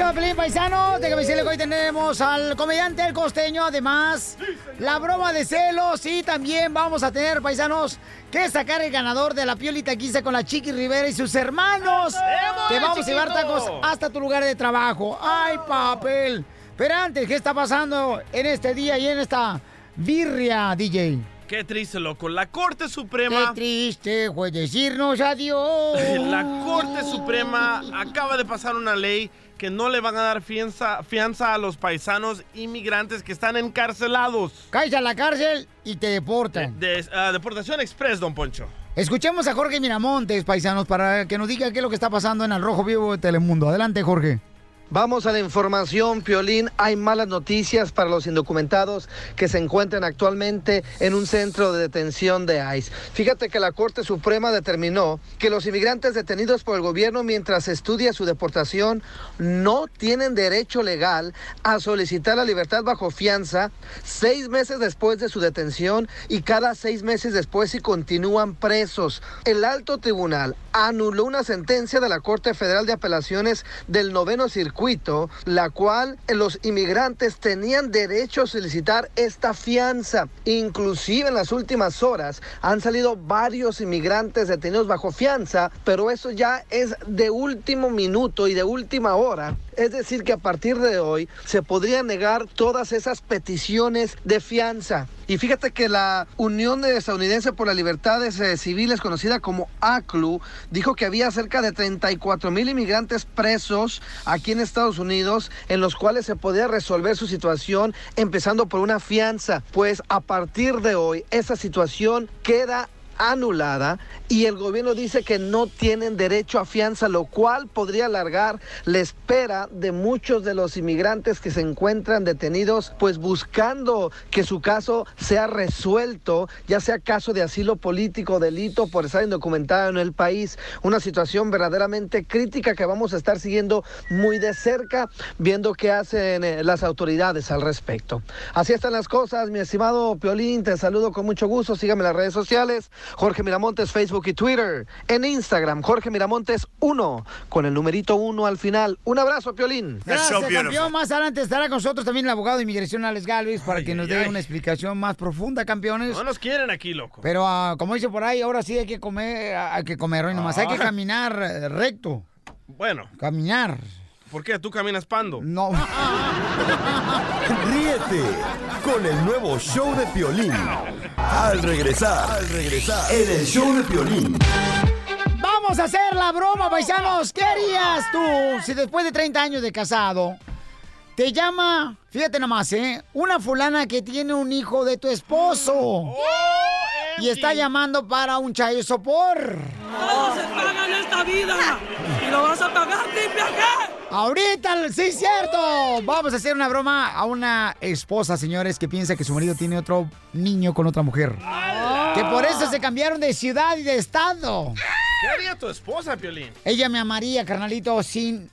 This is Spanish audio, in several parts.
Bienvenidos al show, Pelín Paisano. Déjame decirle que hoy tenemos al comediante El Costeño, además, la broma de celos y también vamos a tener, paisanos, que sacar el ganador de la piolita quince con la Chiqui Rivera y sus hermanos. Te vamos a llevar tacos hasta tu lugar de trabajo. ¡Ay, papel! Pero antes, ¿qué está pasando en este día y en esta birria, DJ? Qué triste, loco. La Corte Suprema. Qué triste fue decirnos adiós. La Corte Suprema acaba de pasar una ley que no le van a dar fianza, fianza a los paisanos inmigrantes que están encarcelados. Caes a la cárcel y te deportan. De, ah, deportación express, don Poncho. Escuchemos a Jorge Miramontes, paisanos, para que nos diga qué es lo que está pasando en el Rojo Vivo de Telemundo. Adelante, Jorge. Vamos a la información, Piolín. Hay malas noticias para los indocumentados que se encuentran actualmente en un centro de detención de ICE. Fíjate que la Corte Suprema determinó que los inmigrantes detenidos por el gobierno mientras estudia su deportación no tienen derecho legal a solicitar la libertad bajo fianza seis meses después de su detención y cada seis meses después si continúan presos. El alto tribunal anuló una sentencia de la Corte Federal de Apelaciones del noveno circuito la cual los inmigrantes tenían derecho a solicitar esta fianza. Inclusive en las últimas horas han salido varios inmigrantes detenidos bajo fianza, pero eso ya es de último minuto y de última hora. Es decir, que a partir de hoy se podría negar todas esas peticiones de fianza. Y fíjate que la Unión Estadounidense por las Libertades eh, Civiles, conocida como ACLU, dijo que había cerca de 34 mil inmigrantes presos aquí en Estados Unidos, en los cuales se podía resolver su situación empezando por una fianza. Pues a partir de hoy, esa situación queda anulada y el gobierno dice que no tienen derecho a fianza, lo cual podría alargar la espera de muchos de los inmigrantes que se encuentran detenidos, pues buscando que su caso sea resuelto, ya sea caso de asilo político, delito por estar indocumentado en el país. Una situación verdaderamente crítica que vamos a estar siguiendo muy de cerca, viendo qué hacen eh, las autoridades al respecto. Así están las cosas, mi estimado Piolín, te saludo con mucho gusto, sígame en las redes sociales. Jorge Miramontes, Facebook y Twitter. En Instagram, Jorge Miramontes 1, con el numerito 1 al final. Un abrazo, Piolín. Gracias, campeón. Más adelante estará con nosotros también el abogado de inmigración, Alex Galvez, para que nos dé una explicación más profunda, campeones. No nos quieren aquí, loco. Pero ah, como dice por ahí, ahora sí hay que comer, hay que comer hoy nomás. Hay que caminar eh, recto. Bueno. Caminar. ¿Por qué? ¿Tú caminas pando? No. Ríete con el nuevo show de Piolín. Al regresar, al regresar, en el show de Piolín. Vamos a hacer la broma, paisanos. ¿Qué harías tú si después de 30 años de casado te llama, fíjate nomás, ¿eh? Una fulana que tiene un hijo de tu esposo. y está llamando para un chayo sopor. Todo se paga en esta vida. Y lo vas a pagar, triple Ahorita, sí, cierto. Vamos a hacer una broma a una esposa, señores, que piensa que su marido tiene otro niño con otra mujer. Que por eso se cambiaron de ciudad y de estado. ¿Qué haría tu esposa, Piolín? Ella me amaría, carnalito, sin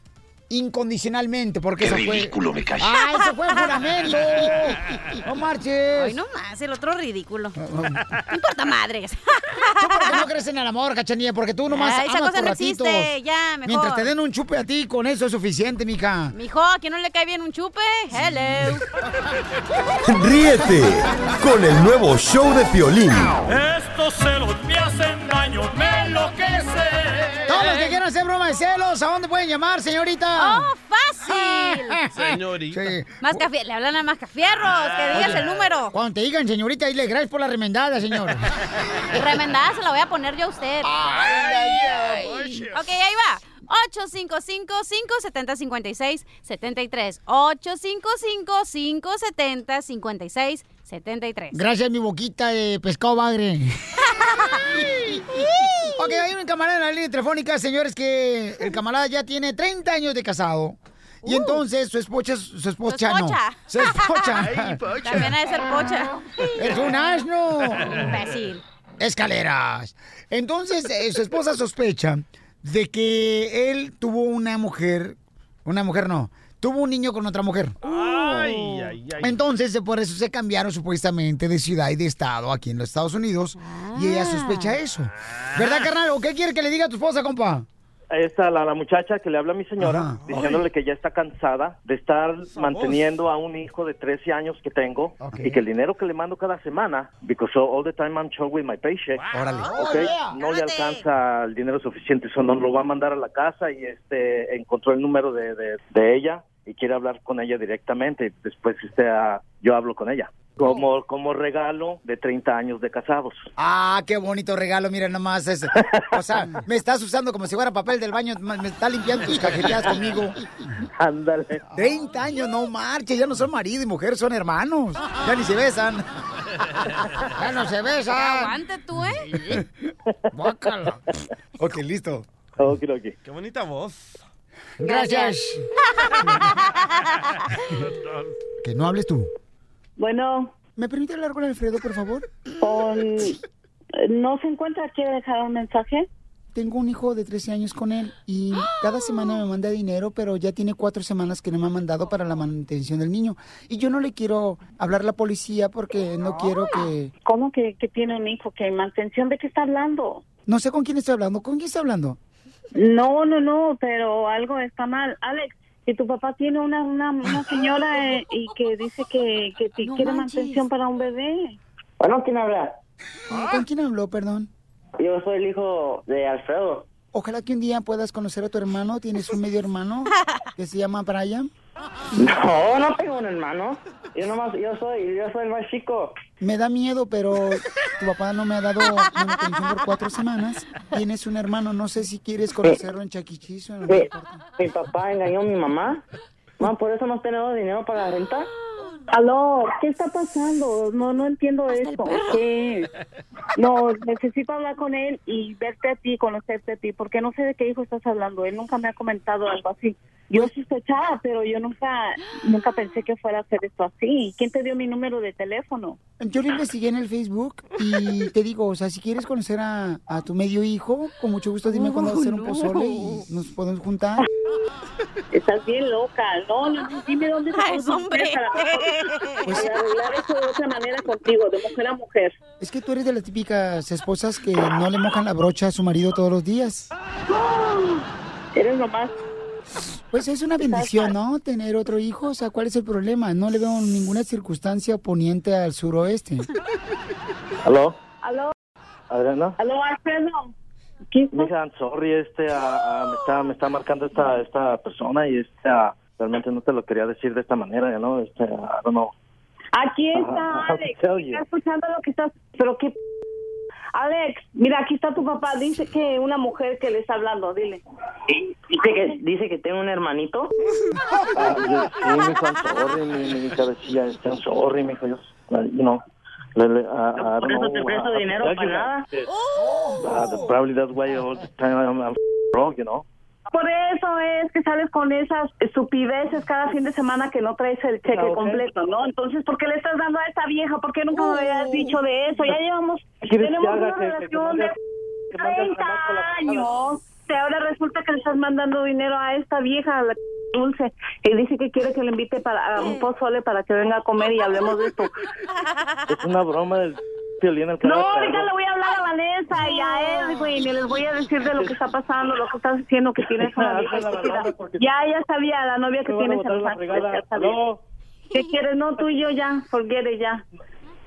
incondicionalmente, porque Qué eso fue... ridículo me cae. ¡Ah, eso fue juramento! ¡No marches! Ay, no más, el otro ridículo. No importa madres. ¿Tú por qué no crees en el amor, cachanilla? Porque tú nomás Ay, esa amas cosa no ratitos. existe, ya, mejor. Mientras te den un chupe a ti, con eso es suficiente, mija. Mijo, ¿a quién no le cae bien un chupe? Hello. Ríete con el nuevo show de Piolín. Estos celos me hacen daño, me enloquece. Los que quieran hacer broma de celos, ¿a dónde pueden llamar, señorita? ¡Oh, fácil! Señorita. Sí. Mascafi- le hablan a Mascafierros, que digas Oye, el número. Cuando te digan, señorita, dile gracias por la remendada, señor. Y remendada se la voy a poner yo a usted. Ok, ahí va. 855-570-5673. 855-570-5673. Gracias, mi boquita de pescado bagre. ok, hay un camarada en la línea telefónica, señores, que el camarada ya tiene 30 años de casado. Y entonces su esposa, su esposa, no. Su esposa. Ay, pocha. También ha de ser pocha. Es un asno. Imbécil. Escaleras. Entonces, eh, su esposa sospecha de que él tuvo una mujer, una mujer no, tuvo un niño con otra mujer. Ay, ay, ay. Entonces, por eso se cambiaron supuestamente de ciudad y de estado aquí en los Estados Unidos. Y ella sospecha eso. ¿Verdad, carnal? ¿O qué quiere que le diga a tu esposa, compa? Esta, la, la muchacha que le habla a mi señora, Ajá. diciéndole que ya está cansada de estar manteniendo a un hijo de 13 años que tengo Ok. y que el dinero que le mando cada semana, because all the time I'm short with my paycheck, Órale. ok, no le alcanza el dinero suficiente, eso no lo va a mandar a la casa y este encontró el número de, de, de ella y quiere hablar con ella directamente. Después este, ah, yo hablo con ella. Como, como regalo de 30 años de casados. Ah, qué bonito regalo, mira nomás. ese. O sea, me estás usando como si fuera papel del baño, me está limpiando tus cajeteadas conmigo. Ándale. 30 años, no marches, ya no son marido y mujer, son hermanos. Ya ni se besan. Ya no se besan. Aguante tú, ¿eh? Bácala. Ok, listo. Ok, ok. Qué bonita voz. Gracias. Que no hables tú. Bueno, ¿Me permite hablar con Alfredo, por favor? con... ¿no se encuentra? ¿Quiere dejar un mensaje? Tengo un hijo de 13 años con él y cada semana me manda dinero, pero ya tiene cuatro semanas que no me ha mandado para la manutención del niño. Y yo no le quiero hablar a la policía porque no quiero que... ¿Cómo que, que tiene un hijo? ¿Que mantención de qué está hablando? No sé con quién estoy hablando. ¿Con quién estoy hablando? No, no, no, pero algo está mal. Alex, si tu papá tiene una, una, una señora eh, y que dice que, que te No quiere manches. mantención para un bebé. Bueno, ¿quién habla? ¿Con quién habló, perdón? Yo soy el hijo de Alfredo. Ojalá que un día puedas conocer a tu hermano. ¿Tienes un medio hermano que se llama Brian? No, no tengo un hermano. Yo nomás, yo soy, yo soy el más chico. Me da miedo, pero tu papá no me ha dado manutención por cuatro semanas. Tienes un hermano, no sé si quieres conocerlo en Chaquichizo. en Mi, mi papá engañó a mi mamá. Mamá, por eso no tenemos dinero para la renta. Aló, ¿qué está pasando? No, no entiendo esto. ¿Qué? No, necesito hablar con él y verte a ti, conocerte a ti, porque no sé de qué hijo estás hablando. Él nunca me ha comentado algo así. Yo sospechaba, pero yo nunca, nunca pensé que fuera a hacer esto así. ¿Quién te dio mi número de teléfono? Yo lo investigué en el Facebook y te digo, o sea, si quieres conocer a, a tu medio hijo, con mucho gusto dime cuándo va a hacer un pozole y nos podemos juntar. Estás bien loca. No, no, no, dime dónde te Ay, puedo hombre. para, Pues- para arreglar eso de otra manera contigo, de mujer a mujer. Es que tú eres de las típicas esposas que no le mojan la brocha a su marido todos los días. Eres nomás Pues es una bendición, ¿no? Tener otro hijo, o sea, ¿cuál es el problema? No le veo ninguna circunstancia oponiente al suroeste. ¿Aló? Aló, ¿Adriana? aló, Alfredo. ¿Qué Mija, I'm sorry, este, ah, ah, me, está, me está marcando esta, esta persona y este, ah, realmente no te lo quería decir de esta manera, ¿no? Este, I don't know. Aquí está Alex. Está escuchando lo que estás. Pero qué. Alex, mira, aquí está tu papá. Dice que una mujer que le está hablando. Dile. Dice que, dice que tengo un hermanito. Ah, yo, sí, mijo, I'm sorry, mi, mi cabecilla, sorry, mijo, yo, uh, you know, le, le, ah, I Por eso te presto ah, dinero para nada. uh, probably that's why all the time I'm, I'm broke, you know. Por eso es que sales con esas estupideces cada fin de semana que no traes el cheque Ah, completo, ¿no? Entonces, ¿por qué le estás dando a esta vieja? ¿Por qué nunca me habías dicho de eso? Ya llevamos, ¿Quieres que tenemos una relación de que mande al 30 chamaco a la fregada? años. Y ahora resulta que le estás mandando dinero a esta vieja, a la dulce, que dice que quiere que le invite para a un pozole para que venga a comer y hablemos de esto. Es una broma del No, ahorita le voy a hablar a Vanessa y a Edwin y les voy a decir de lo que está pasando, lo que estás haciendo, que tienes una Ya, ya sabía, la novia que tienes en Los Ángeles, ya sabía. ¿Qué quieres? No, tú y yo ya, forget ya.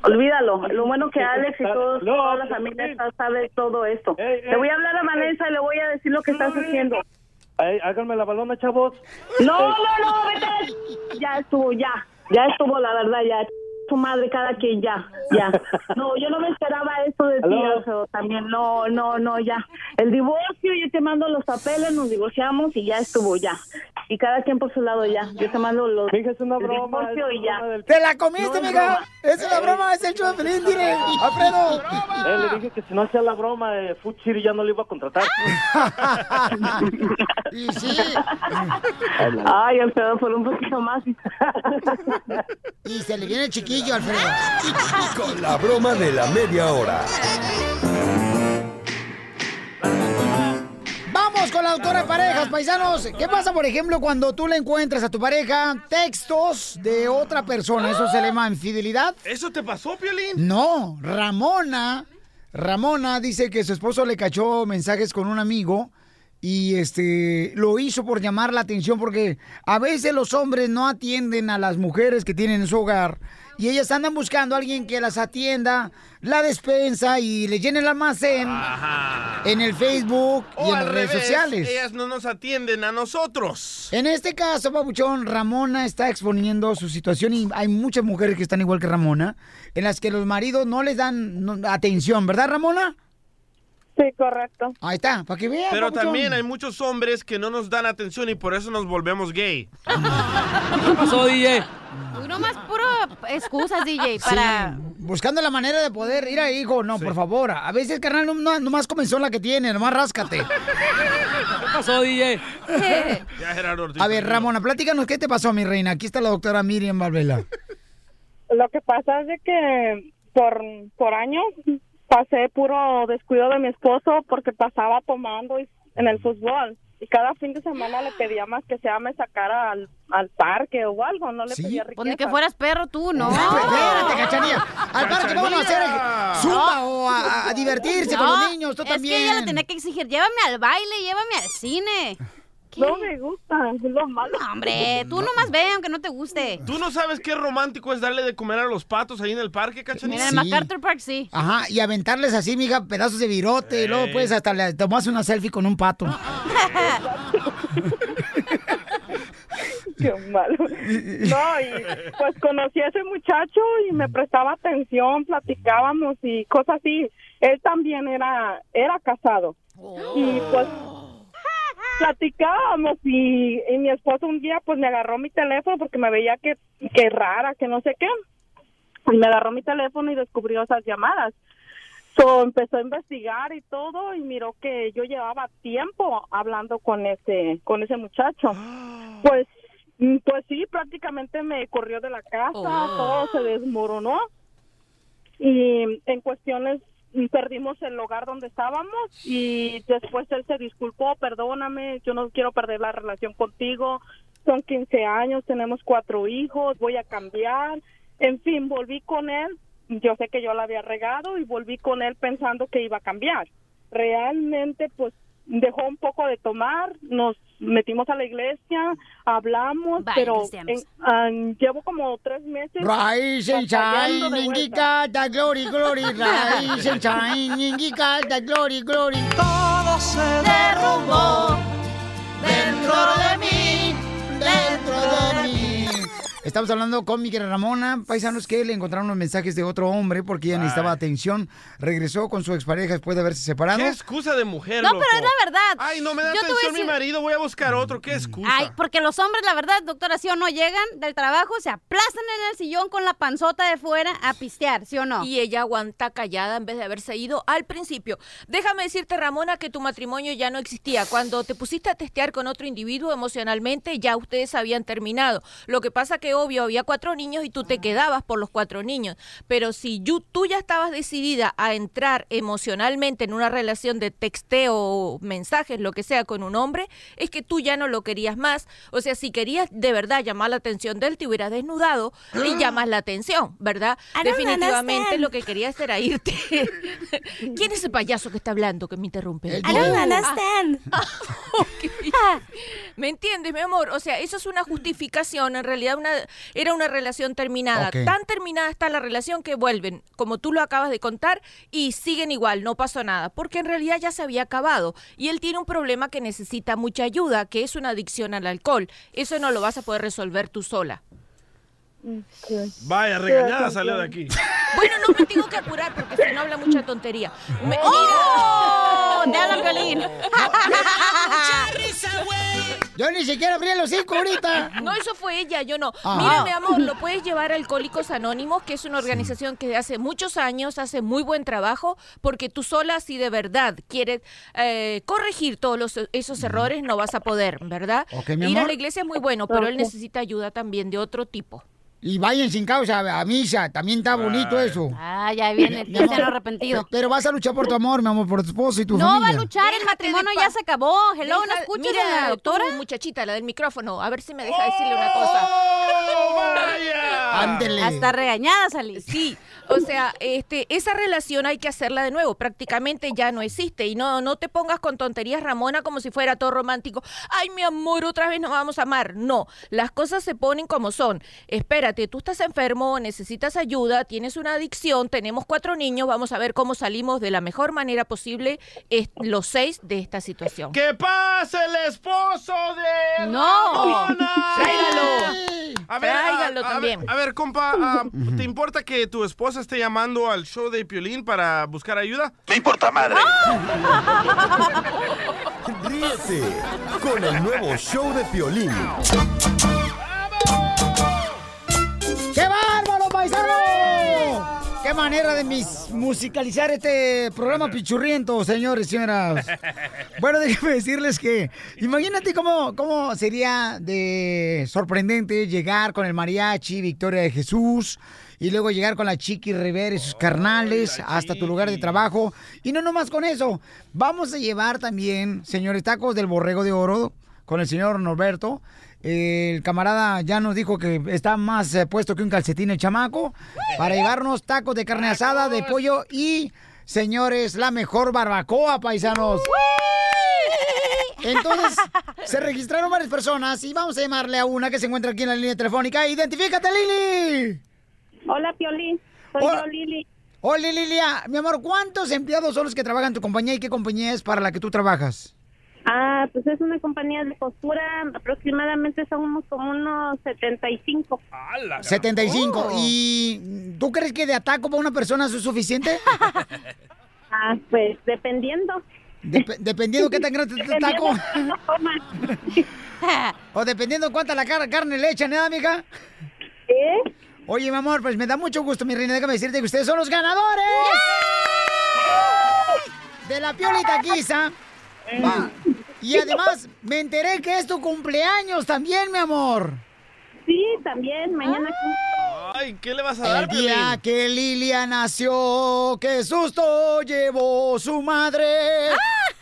Olvídalo. Lo bueno que Alex y todos, toda la no, familia sabe todo esto. Le voy a hablar a. Vanessa y le voy a decir lo que estás haciendo. Ay, háganme la balona, chavos. No, no, no, vete. Ya estuvo, ya. Ya estuvo, la verdad, ya. Su madre, cada quien, ya, ya. No, yo no me esperaba esto de ti. Alfredo, también. No, no, no, ya. El divorcio, yo te mando los papeles, nos divorciamos y ya estuvo, ya. Y cada quien por su lado, ya. Yo te mando los. Mija, es una el broma. es divorcio y ya. broma del- ¡Te la comiste, No, es mija! ¡Es una broma! ¡Es el show de Pelín, dile! ¡Alfredo! Eh, le dije que si no hacía la broma, eh, City ya no le iba a contratar. y sí, Ay, Alfredo, por un poquito más. y se le viene el Alfredo. Con la broma de la media hora. ¡Vamos Vamos con la doctora de parejas, paisanos. ¿Qué pasa, por ejemplo, cuando tú le encuentras a tu pareja textos de otra persona? ¿Eso se le llama infidelidad? ¿Eso te pasó, Piolín? No, Ramona. Ramona dice que su esposo le cachó mensajes con un amigo y este lo hizo por llamar la atención porque a veces los hombres no atienden a las mujeres que tienen en su hogar y ellas andan buscando a alguien que las atienda la despensa y le llene el almacén en el Facebook y en las redes revés, sociales. Ellas no nos atienden a nosotros. En este caso, Papuchón, Ramona está exponiendo su situación y hay muchas mujeres que están igual que Ramona, en las que los maridos no les dan atención, ¿verdad, Ramona? Sí, correcto. Ahí está, para que vean. Pero papuchón. también hay muchos hombres que no nos dan atención y por eso nos volvemos gay. ¿Qué pasó, DJ? Tú nomás puro excusas, DJ, para... buscando la manera de poder ir ahí, hijo. No, por favor. A veces, carnal, no, no- nomás comenzó la que tiene, nomás ráscate. ¿Qué pasó, DJ? Ya, Gerardo Ortiz. A ver, Ramona, platícanos, ¿qué te pasó, mi reina? Aquí está la doctora Miriam Valvela. Lo que pasa es de que por, por años pasé puro descuido de mi esposo porque pasaba tomando y- en el fútbol. Y cada fin de semana le pedía más que sea me sacara al, al parque o algo, no le pedía riqueza. Pues ni que fueras perro tú, ¿no? Espérate, cachanilla. Al parque vamos a hacer zumba o a, a divertirse con los niños, tú es también. que ella le tenía que exigir, llévame al baile, llévame al cine. No me gusta, es lo malo. No, hombre, tú nomás ve, aunque no te guste. ¿Tú no sabes qué romántico es darle de comer a los patos ahí en el parque, cachanilla? Mira, en MacArthur Park sí. Ajá, y aventarles así, mija, pedazos de virote, y luego pues hasta le tomas una selfie con un pato. Qué malo. No, y pues conocí a ese muchacho y me prestaba atención, platicábamos y cosas así. Él también era era casado. Y pues platicábamos y, y mi esposo un día pues me agarró mi teléfono porque me veía que, que rara, que no sé qué. Y me agarró mi teléfono y descubrió esas llamadas. So, empezó a investigar y todo y miró que yo llevaba tiempo hablando con ese con ese muchacho. Pues mm, pues sí, prácticamente me corrió de la casa, todo se desmoronó. Y en cuestiones perdimos el lugar donde estábamos y después él se disculpó, perdóname, yo no quiero perder la relación contigo. Son 15 años, tenemos cuatro hijos, voy a cambiar. En fin, volví con él yo sé que yo la había regado y volví con él pensando que iba a cambiar. Realmente, pues, dejó un poco de tomar, nos metimos a la iglesia, hablamos, Vaya, pero en- ah, llevo como tres meses. Rise and shine, the glory, glory. Rise and shine, the glory, glory. Todo se derrumbó dentro de mí, dentro de mí. Estamos hablando con Miguel Ramona, paisanos que le encontraron unos mensajes de otro hombre porque ella necesitaba atención. Regresó con su expareja después de haberse separado. ¿Qué excusa de mujer, No, loco? pero es la verdad. Ay, no me da Yo atención mi marido, voy a buscar otro. ¿Qué excusa? Ay, porque los hombres, la verdad, doctora, sí o no, llegan del trabajo, se aplastan en el sillón con la panzota de fuera a pistear, ¿sí o no? Y ella aguanta callada en vez de haberse ido al principio. Déjame decirte, Ramona, que tu matrimonio ya no existía. Cuando te pusiste a testear con otro individuo emocionalmente, ya ustedes habían terminado. Lo que pasa que, obvio, había cuatro niños y tú te quedabas por los cuatro niños. Pero si tú ya estabas decidida a entrar emocionalmente en una relación de texteo, mensajes, lo que sea, con un hombre, es que tú ya no lo querías más. O sea, si querías de verdad llamar la atención de él, te hubieras desnudado y llamas la atención, ¿verdad? Don't Definitivamente lo que querías era irte. ¿Quién es el payaso que está hablando que me interrumpe? I don't understand. Ah, ok. ¿Me entiendes, mi amor? O sea, eso es una justificación. En realidad una, era una relación terminada. Tan terminada está la relación que vuelven, como tú lo acabas de contar, y siguen igual, no pasó nada. Porque en realidad ya se había acabado. Y él tiene un problema que necesita mucha ayuda, que es una adicción al alcohol. Eso no lo vas a poder resolver tú sola. Vaya, regañada salió de aquí. Bueno, no me tengo que apurar porque si no habla mucha tontería. Me- ¡Oh! ¡Te hablan, Piolín! Yo ni siquiera abrí los hocico ahorita. No, eso fue ella, yo no. Ajá. Mira, mi amor, lo puedes llevar a Alcohólicos Anónimos, que es una organización que hace muchos años hace muy buen trabajo, porque tú sola, si de verdad quieres eh, corregir todos los- esos errores, no vas a poder, ¿verdad? Ok, mi Ir a la iglesia es muy bueno, pero él necesita ayuda también de otro tipo. Y vayan sin causa a misa, también está bonito eso. Ah, ya viene el amor, arrepentido. Pero vas a luchar por tu amor, mi amor, por tu esposo y tu No va familia. a luchar, el matrimonio ya se acabó. Hello, ¿no mira, a la doctora? tú, muchachita, la del micrófono, a ver si me deja decirle una cosa. Ándele. Hasta regañada salí. Sí, o sea, este, esa relación hay que hacerla de nuevo. Prácticamente ya no existe. Y no, no te pongas con tonterías, Ramona, como si fuera todo romántico. Ay, mi amor, otra vez nos vamos a amar. No, las cosas se ponen como son. Espérate, tú estás enfermo, necesitas ayuda, tienes una adicción, tenemos cuatro niños, vamos a ver cómo salimos de la mejor manera posible los seis de esta situación. ¡Que pase el esposo de No. Ramona! Tráigalo. A ver, Tráigalo a- a también. ver, a ver, compa, ah, ¿te importa que tu esposa esté llamando al show de Piolín para buscar ayuda? Me importa madre. Ríete con el nuevo show de Piolín. ¡Qué bárbaro, paisano! ¡Qué manera de mis musicalizar este programa pichurriento, señores y señoras! Bueno, déjenme decirles que imagínate cómo, cómo sería de sorprendente llegar con el mariachi Victoria de Jesús y luego llegar con la Chiqui Rivera y sus carnales hasta tu lugar de trabajo. Y no nomás con eso, vamos a llevar también, señores, tacos del borrego de oro con el señor Norberto. El camarada ya nos dijo que está más eh, puesto que un calcetín el chamaco para llevarnos tacos de carne asada, de pollo y, señores, la mejor barbacoa, paisanos. Entonces, se registraron varias personas y vamos a llamarle a una que se encuentra aquí en la línea telefónica. ¡Identifícate, Lili! Hola, Piolín. Soy Hola. yo, Lili. Hola, Lilia. Mi amor, ¿cuántos empleados son los que trabajan en tu compañía y qué compañía es para la que tú trabajas? Ah, pues es una compañía de costura. Aproximadamente somos como unos 75. 75. ¿Y tú crees que de ataco para una persona eso es suficiente? Ah, pues dependiendo. Dep- dependiendo qué tan grande es tu taco. o dependiendo cuánta la car- carne le echan, ¿eh, amiga? ¿Eh? Oye, mi amor, pues me da mucho gusto, mi reina. Déjame decirte que ustedes son los ganadores. De la piolita Taquiza. Va. Y además, me enteré que es tu cumpleaños también, mi amor. Sí, también. Mañana. Ay, ¿qué le vas a dar, El día Piolín? que Lilia nació, qué susto llevó su madre.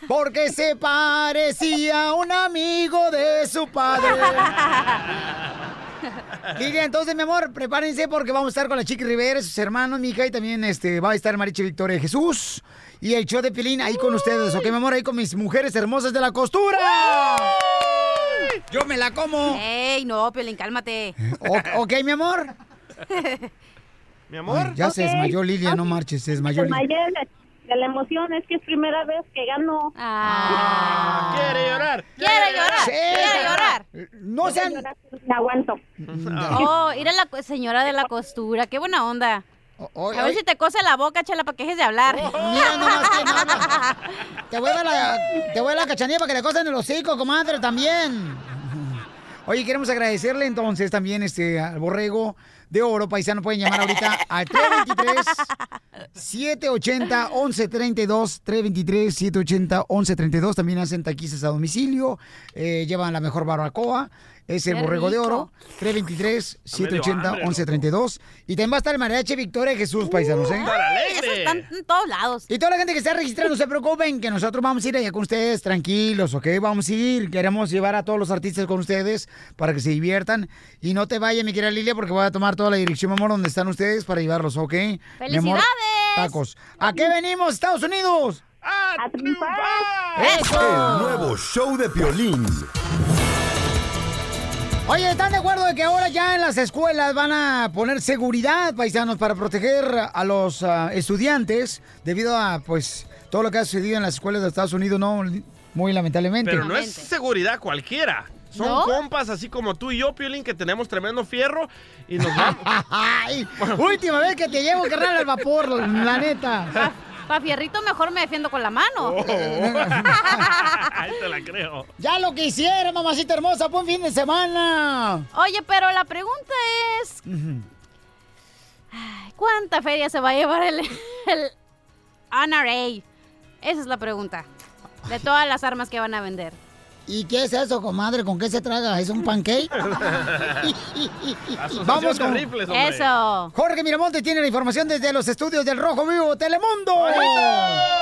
Porque se parecía a un amigo de su padre. Lilia, entonces, mi amor, prepárense porque vamos a estar con la Chiqui Rivera, sus hermanos, mi hija, y también este, va a estar Mariche Victoria Jesús. Y el show de Pilín ahí con ustedes, ¿ok, mi amor? Ahí con mis mujeres hermosas de la costura. Yo me la como. Ey, no, Piolín, cálmate. O- ok, mi amor. Mi amor. Ay, ya se Ok. desmayó Lilia, no marches, se desmayó Lilia. De, la emoción. Es que es primera vez que gano. Ah. Quiere llorar. Quiere llorar, Sí. quiere llorar. No sean... Me aguanto. Oh, ir a la señora de la costura, qué buena onda. a ver si te cose la boca, chela, para que dejes de hablar. Mira nomás quién habla. Te voy a la, te voy a dar la cachanilla para que le cosen el hocico, comadre, también. Oye, queremos agradecerle entonces también este al borrego de oro, paisano, pueden llamar ahorita al 323 780 1132 323 780 1132 también hacen taquizas a domicilio, eh, llevan la mejor barbacoa, es el Qué borrego de oro, 323 780 hambre, 1132 y también va a estar el mariachi Victoria Jesús, paisanos, ¿eh? Esos están en todos lados. Y toda la gente que está registrada, no se preocupen, que nosotros vamos a ir allá con ustedes tranquilos, ¿ok? Vamos a ir, queremos llevar a todos los artistas con ustedes para que se diviertan. Y no te vayas, mi querida Lilia, porque voy a tomar toda la dirección, mi amor, donde están ustedes para llevarlos, ¿ok? Mi amor, ¡Felicidades! tacos. ¿A qué venimos, Estados Unidos? ¡A El nuevo show de Piolín. Oye, ¿están de acuerdo de que ahora ya en las escuelas van a poner seguridad, paisanos, para proteger a los ah, estudiantes debido a, pues, todo lo que ha sucedido en las escuelas de Estados Unidos, ¿no? Muy lamentablemente. Pero no es seguridad cualquiera. Son ¿No? compas así como tú y yo, Piolín, que tenemos tremendo fierro y nos vamos. Ay, última vez que te llevo, carnal, al vapor, la neta. Pa' fierrito mejor me defiendo con la mano. Ahí te la creo. Ya lo que hiciera, mamacita hermosa, buen fin de semana. Oye, pero la pregunta es, ¿cuánta feria se va a llevar el, el NRA? Esa es la pregunta. De todas las armas que van a vender. ¿Y qué es eso, comadre? ¿Con qué se traga? ¿Es un pancake? Rifles, hombre. Eso. Jorge Miramonte tiene la información desde los estudios del Rojo Vivo Telemundo.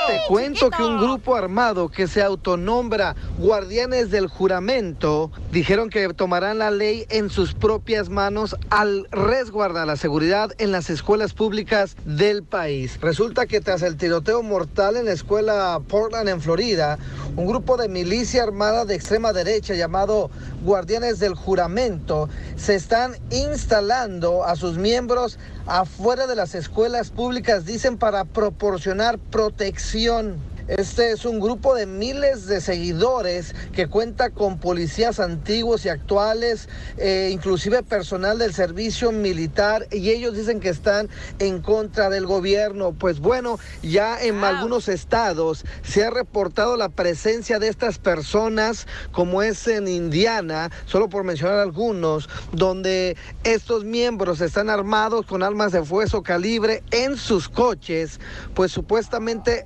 Te cuento que un grupo armado que se autonombra Guardianes del Juramento dijeron que tomarán la ley en sus propias manos al resguardar la seguridad en las escuelas públicas del país. Resulta que tras el tiroteo mortal en la escuela Portland en Florida, un grupo de milicia armada de extrema derecha llamado Guardianes del Juramento se están instalando a sus miembros afuera de las escuelas públicas, dicen, para proporcionar protección. Este es un grupo de miles de seguidores que cuenta con policías antiguos y actuales, eh, inclusive personal del servicio militar, y ellos dicen que están en contra del gobierno. Pues bueno, ya en algunos estados se ha reportado la presencia de estas personas, como es en Indiana, solo por mencionar algunos, donde estos miembros están armados con armas de fuego calibre en sus coches, pues supuestamente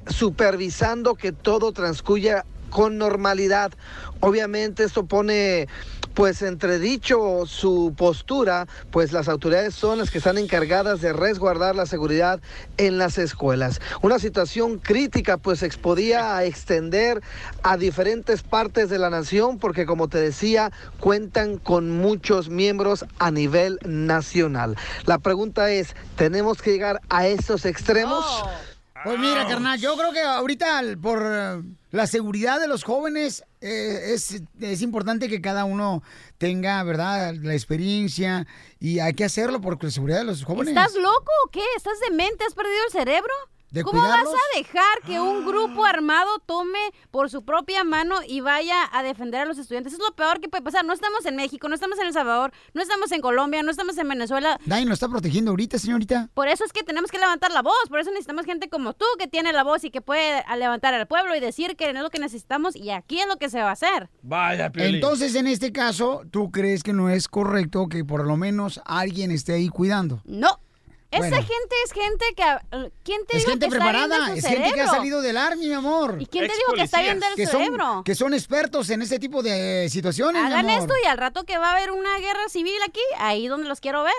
que todo transcurra con normalidad. Obviamente esto pone pues entredicho su postura, pues las autoridades son las que están encargadas de resguardar la seguridad en las escuelas. Una situación crítica pues se podía extender a diferentes partes de la nación porque como te decía, cuentan con muchos miembros a nivel nacional. La pregunta es, ¿tenemos que llegar a estos extremos? Pues mira, carnal, yo creo que ahorita por eh, la seguridad de los jóvenes eh, es, es importante que cada uno tenga, ¿verdad?, la experiencia y hay que hacerlo por la seguridad de los jóvenes. ¿Estás loco o qué? ¿Estás demente? ¿Has perdido el cerebro? ¿De ¿Cómo cuidarlos? vas a dejar que un grupo armado tome por su propia mano y vaya a defender a los estudiantes? Es lo peor que puede pasar. No estamos en México, no estamos en El Salvador, no estamos en Colombia, no estamos en Venezuela. Nadie nos está protegiendo ahorita, señorita. Por eso es que tenemos que levantar la voz, por eso necesitamos gente como tú que tiene la voz y que puede a- levantar al pueblo y decir que es lo que necesitamos y aquí es lo que se va a hacer. Vaya, Piolín. Entonces, en este caso, ¿tú crees que no es correcto que por lo menos alguien esté ahí cuidando? No. Esa Bueno. gente es gente que... eh, ¿Quién te Es dijo gente que está bien preparada, su es gente que ha cerebro? salido del army, mi amor. ¿Y quién te dijo que está bien del que cerebro? Son, que son expertos en ese tipo de situaciones, mi Hagan amor. esto y al rato que va a haber una guerra civil aquí, ahí donde los quiero ver.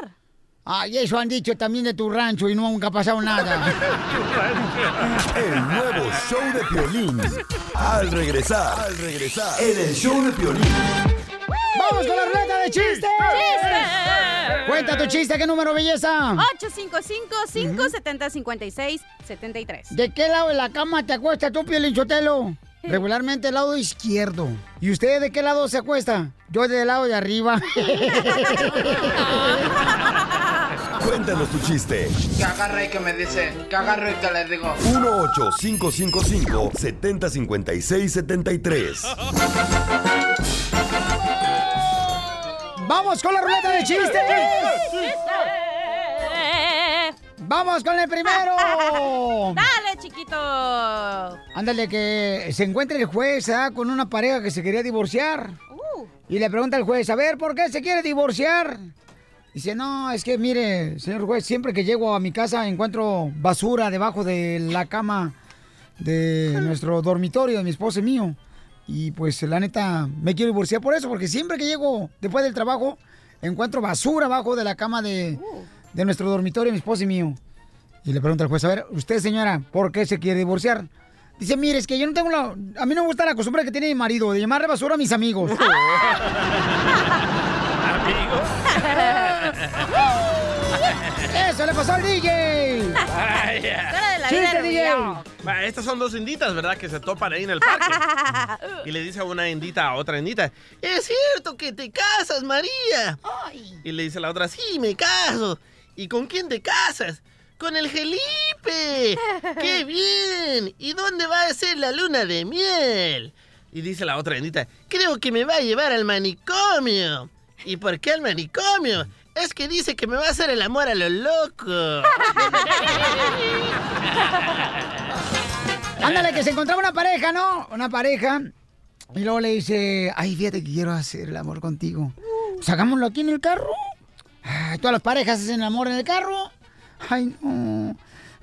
Ay, eso han dicho también de tu rancho y nunca ha pasado nada. El nuevo show de Piolín. Al regresar, al regresar, en el show de Piolín. ¡Vamos con la ruleta de chistes! ¡Chiste! Cuenta tu chiste, ¿qué número, belleza? 855-570-5673. ¿De qué lado de la cama te acuestas tú, Pielinchotelo? Regularmente el lado izquierdo. ¿Y usted de qué lado se acuesta? Yo del lado de arriba. Cuéntanos tu chiste. ¿Qué agarra y que me dice? ¿Qué agarro y que le digo? 1-855-7056-73. ¡Vamos con la ruleta de chistes! ¡Vamos con el primero! ¡Dale, chiquito! Ándale, que se encuentra el juez ¿ah? con una pareja que se quería divorciar. Uh. Y le pregunta al juez, a ver, ¿por qué se quiere divorciar? Dice, no, es que mire, señor juez, siempre que llego a mi casa encuentro basura debajo de la cama de nuestro dormitorio, de mi esposo y mío. Y pues la neta, me quiero divorciar por eso, porque siempre que llego después del trabajo, encuentro basura abajo de la cama de, de nuestro dormitorio, mi esposo y mío. Y le pregunta al juez, a ver, usted señora, ¿por qué se quiere divorciar? Dice, mire, es que yo no tengo la... A mí no me gusta la costumbre que tiene mi marido de llamarle basura a mis amigos. ¡Eso le pasó al DJ! Vaya. ¡Chiste, DJ! Va, Estas son dos inditas, ¿verdad? Que se topan ahí en el parque. Y le dice a una indita a otra indita, es cierto que te casas, María. Y le dice la otra, sí, me caso. ¿Y con quién te casas? Con el Felipe. ¡Qué bien! ¿Y dónde va a ser la luna de miel? Y dice la otra indita, creo que me va a llevar al manicomio. ¿Y por qué al manicomio? Es que dice que me va a hacer el amor a lo loco. Ándale, que se encontraba una pareja, ¿no? Una pareja. Y luego le dice, ay, fíjate que quiero hacer el amor contigo. Pues hagámoslo aquí en el carro. Ay, todas las parejas hacen el amor en el carro. Ay, no.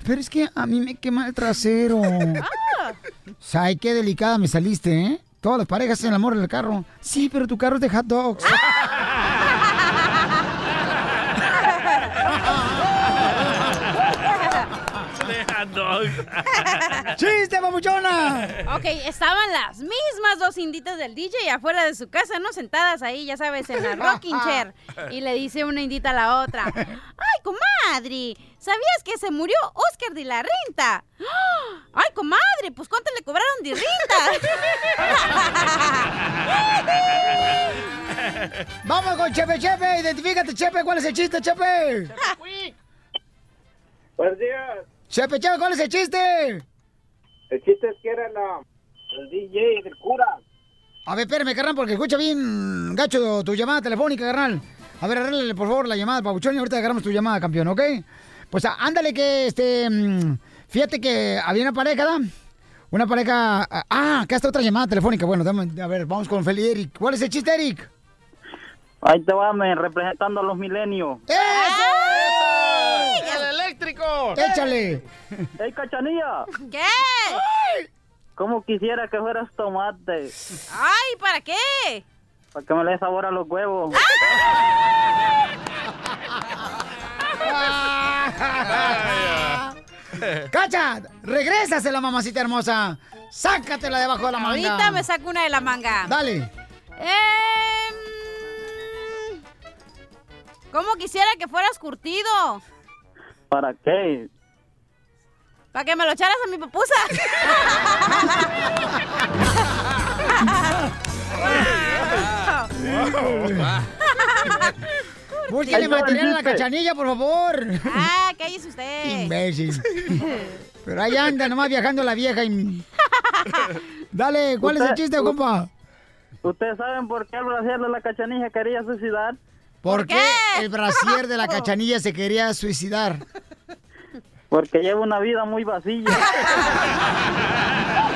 Pero es que a mí me quema el trasero. Ay, qué delicada me saliste, ¿eh? Todas las parejas hacen el amor en el carro. Sí, pero tu carro es de hot dogs. ¡Chiste, papuchona! Ok, estaban las mismas dos inditas del DJ afuera de su casa, ¿no? Sentadas ahí, ya sabes, en la rocking chair. Y le dice una indita a la otra, ¡ay, comadre! ¿Sabías que se murió Oscar de la Renta? ¡Ah! ¡Ay, comadre! Pues ¿cuánto le cobraron de renta? Vamos con Chepe Chepe, identifícate Chepe, ¿cuál es el chiste, Chepe? Buenos días. Chepe Chepe, ¿cuál es el chiste? El chiste es que era la, el DJ del cura. A ver, espérame, carnal, porque escucha bien gacho tu llamada telefónica, carnal. A ver, arréglale, por favor, la llamada, Pabuchón, y ahorita agarramos tu llamada, campeón, ¿ok? Pues ándale que, este, mm, fíjate que había una pareja, ¿da? Una pareja... Ah, acá está otra llamada telefónica. Bueno, dame- a ver, vamos con Feli Eric. ¿Cuál es el chiste, Eric? Ahí te va, me representando a los milenios. ¡El ¡Échale! ¡Ey, cachanilla! ¿Qué? ¿Cómo quisiera que fueras tomate? ¡Ay, ¿para qué? Para que me le dé sabor a los huevos. ¡Cacha! ¡Regrésasela, mamacita hermosa! ¡Sácatela debajo de la manga! Ahorita me saco una de la manga. Dale. Em, ¿Cómo quisiera que fueras curtido? ¿Para qué? Para que me lo echaras a mi papusa. Búsquele material a la cachanilla, por favor. Ah, cállese usted. Imbécil. Pero ahí anda, nomás viajando la vieja. y- Dale, ¿cuál es el Usted- chiste, compa? ¿Ustedes saben por qué el brasier de la cachanilla quería suicidar? ¿Por qué el brasier de la cachanilla se quería suicidar? Porque lleva una vida muy vacía.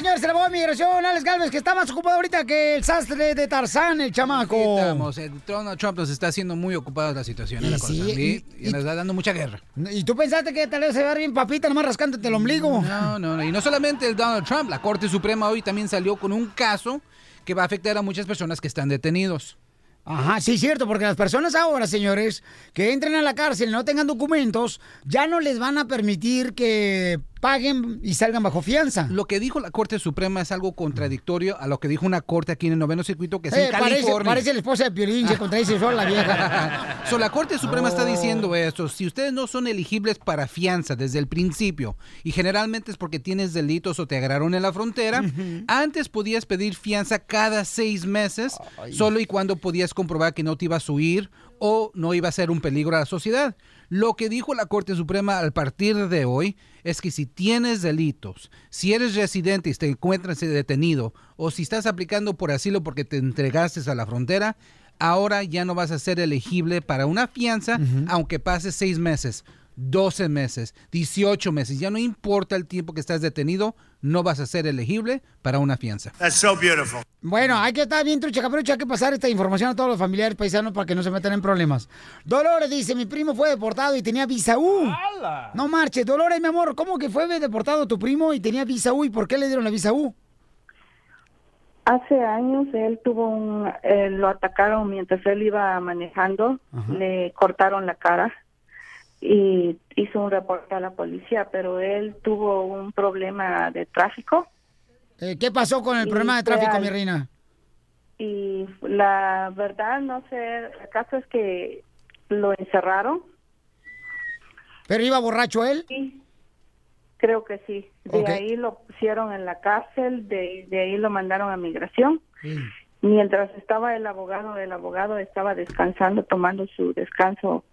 Llegó, señor, se le va a migración, Alex Galvez, que está más ocupado ahorita que el sastre de Tarzán, el chamaco. Estamos, el Donald Trump nos está haciendo muy ocupado la situación en la cosa, sí, y, y nos está dando mucha guerra. ¿Y tú pensaste que tal vez se va bien papita, nomás rascándote el ombligo? No, no, no. Y no solamente el Donald Trump, la Corte Suprema hoy también salió con un caso que va a afectar a muchas personas que están detenidos. Ajá, sí, cierto, porque las personas ahora, señores, que entren a la cárcel y no tengan documentos, ya no les van a permitir que paguen y salgan bajo fianza. Lo que dijo la Corte Suprema es algo contradictorio a lo que dijo una corte aquí en el noveno circuito que es Eh, en parece, California. parece la esposa de Piolín, se contradice sola la vieja. So, la Corte Suprema está diciendo esto. Si ustedes no son elegibles para fianza desde el principio, y generalmente es porque tienes delitos o te agarraron en la frontera, antes podías pedir fianza cada seis meses, solo y cuando podías comprobar que no te ibas a huir o no iba a ser un peligro a la sociedad. Lo que dijo la Corte Suprema al partir de hoy es que si tienes delitos, si eres residente y te encuentras detenido, o si estás aplicando por asilo porque te entregaste a la frontera, ahora ya no vas a ser elegible para una fianza, aunque pases seis meses, 12 meses, 18 meses, ya no importa el tiempo que estás detenido, no vas a ser elegible para una fianza. That's so beautiful. Bueno, hay que estar bien trucha, hay que pasar esta información a todos los familiares paisanos para que no se metan en problemas. Dolores dice, mi primo fue deportado y tenía visa U. No marches, Dolores, mi amor, ¿cómo que fue deportado tu primo y tenía visa U? ¿Y por qué le dieron la visa U? Hace años él tuvo un, eh, lo atacaron mientras él iba manejando, le cortaron la cara y hizo un reporte a la policía, pero él tuvo un problema de tráfico. Eh, ¿Qué pasó con el Y problema de tráfico, al- mi reina? Y la verdad, no sé, el caso es que lo encerraron. ¿Pero iba borracho él? Sí, creo que sí. De ahí lo pusieron en la cárcel, de, de ahí lo mandaron a migración. Mientras estaba el abogado, el abogado estaba descansando, tomando su descanso,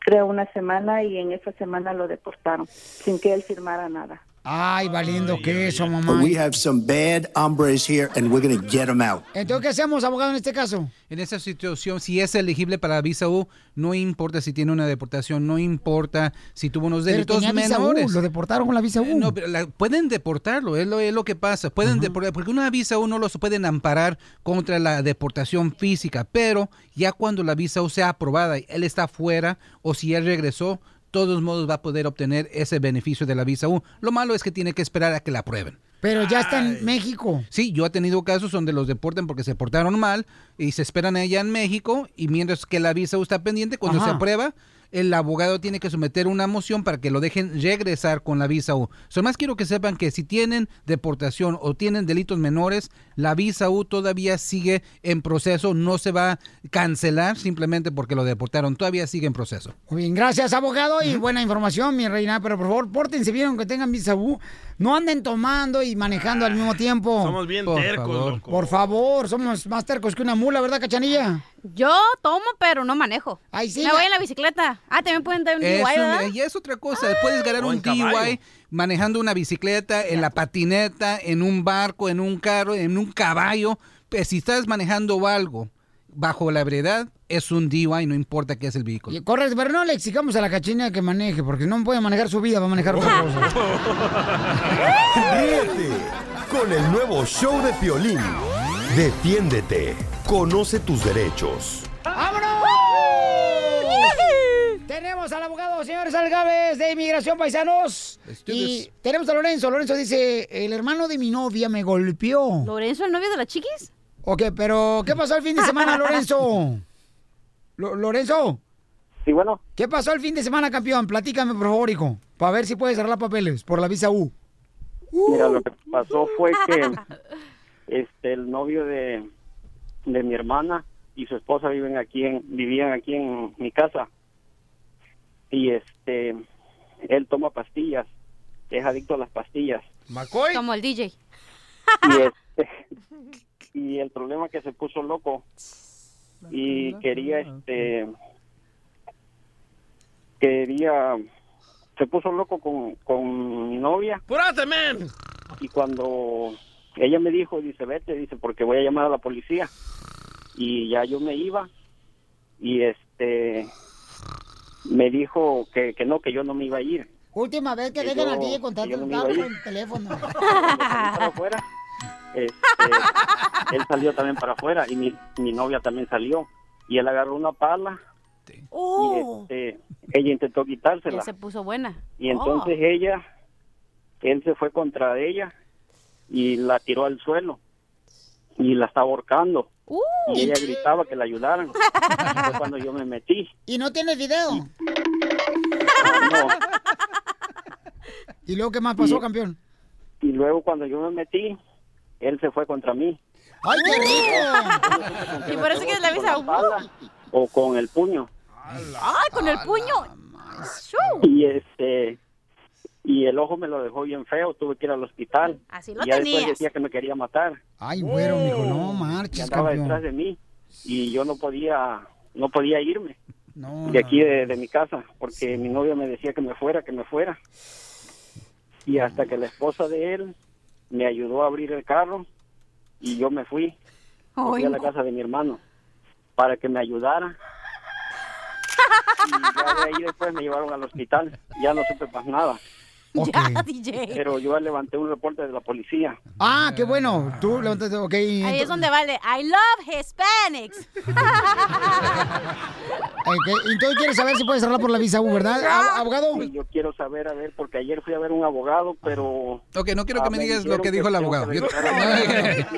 creo, una semana y en esa semana lo deportaron, sin que él firmara nada. Ay, valiendo queso, mamá. But we have some bad hombres here and we're going to get them out. Entonces, ¿qué hacemos, abogado, en este caso? En esa situación, si es elegible para la visa U, no importa si tiene una deportación, no importa si tuvo unos Pero delitos tenía visa U, menores. lo deportaron con la visa U. No, pero la- pueden deportarlo, es lo, es lo que pasa. Pueden deportar, porque una visa U no los pueden amparar contra la deportación física, pero ya cuando la visa U sea aprobada, y él está fuera o si él regresó, todos modos va a poder obtener ese beneficio de la visa U. Lo malo es que tiene que esperar a que la aprueben. Pero ya está en México. Sí, yo he tenido casos donde los deportan porque se portaron mal y se esperan allá en México y mientras que la visa U está pendiente, cuando se aprueba, el abogado tiene que someter una moción para que lo dejen regresar con la visa U. So, más quiero que sepan que si tienen deportación o tienen delitos menores, la visa U todavía sigue en proceso, no se va a cancelar simplemente porque lo deportaron, todavía sigue en proceso. Muy bien, gracias, abogado, y buena información, mi reina. Pero por favor, pórtense bien, aunque tengan visa U. No anden tomando y manejando al mismo tiempo. Somos bien Por tercos, favor. loco. Por favor, somos más tercos que una mula, ¿verdad, cachanilla? Yo tomo, pero no manejo. Ay, sí, Me ya- voy en la bicicleta. Ah, también pueden dar un DUI, y es otra cosa, puedes ganar O un. DUI manejando una bicicleta, en la patineta, en un barco, en un carro, en un caballo. Pues, si estás manejando algo bajo la ebriedad, es un DUI, no importa qué es el vehículo. Y correcto, pero no le exigamos a la cachanilla que maneje, porque no puede manejar su vida, va a manejar otra cosa. Ríete con el nuevo show de Piolín. Defiéndete. Conoce tus derechos. ¡Vámonos! Tenemos al abogado, señores Algaves, de Inmigración Paisanos. Y tenemos a Lorenzo. Lorenzo dice, el hermano de mi novia me golpeó. ¿Lorenzo, el novio de la chiquis? Ok, pero ¿qué pasó el fin de semana, Lorenzo? Lo- Lorenzo. Sí, bueno. ¿Qué pasó el fin de semana, campeón? Platícame, por favor, hijo. Para ver si puedes arreglar papeles por la visa U. Mira, lo que pasó fue que este el novio de, de mi hermana y su esposa viven aquí en vivían aquí en mi casa. Y este él toma pastillas, es adicto a las pastillas. ¿Macoy? Como el DJ. Y este y el problema es que se puso loco y quería este quería se puso loco con, con mi novia ¡Purate, man! y cuando ella me dijo, dice, vete, dice, porque voy a llamar a la policía. Y ya yo me iba y este me dijo que, que no, que yo no me iba a ir. Última vez que Que dejen yo- al DJ contar iba a ir. el teléfono. para afuera. Este, él salió también para afuera y mi, mi novia también salió. Y él agarró una pala Oh, y este, ella intentó ya quitársela. se puso buena. Y entonces ella, él se fue contra ella y la tiró al suelo y la estaba ahorcando. Uh. Y ella gritaba que la ayudaran. Y fue cuando yo me metí. ¿Y no tienes video? No. ¿Y luego qué más pasó, Y- campeón? Y luego cuando yo me metí, él se fue contra mí. ¡Ay, qué rico! Y por eso que la visa. Con la pala o con el puño. ¡Ay, con el puño! Y este y el ojo me lo dejó bien feo, tuve que ir al hospital. Así lo y ya después decía que me quería matar. Ay, güero, mijo, no Y marches, andaba detrás campeón. de mí y yo no podía no podía irme No, de aquí de, de mi casa porque mi novia me decía que me fuera, que me fuera. Y hasta que la esposa de él me ayudó a abrir el carro y yo me fui, me fui Ay, a la no. casa de mi hermano para que me ayudara. Y ya de ahí después me llevaron al hospital, ya no supe más nada. Ya, DJ. Pero yo levanté un reporte de la policía. Ah, qué bueno. Tú levantaste, ok. Ahí es donde vale. I love Hispanics. Entonces quieres saber si puedes arreglar por la visa U, ¿verdad? Ab- Abogado. Y yo quiero saber, a ver, porque ayer fui a ver un abogado, pero... Ok, no quiero que Ah, me digas lo que que dijo el abogado. Yo-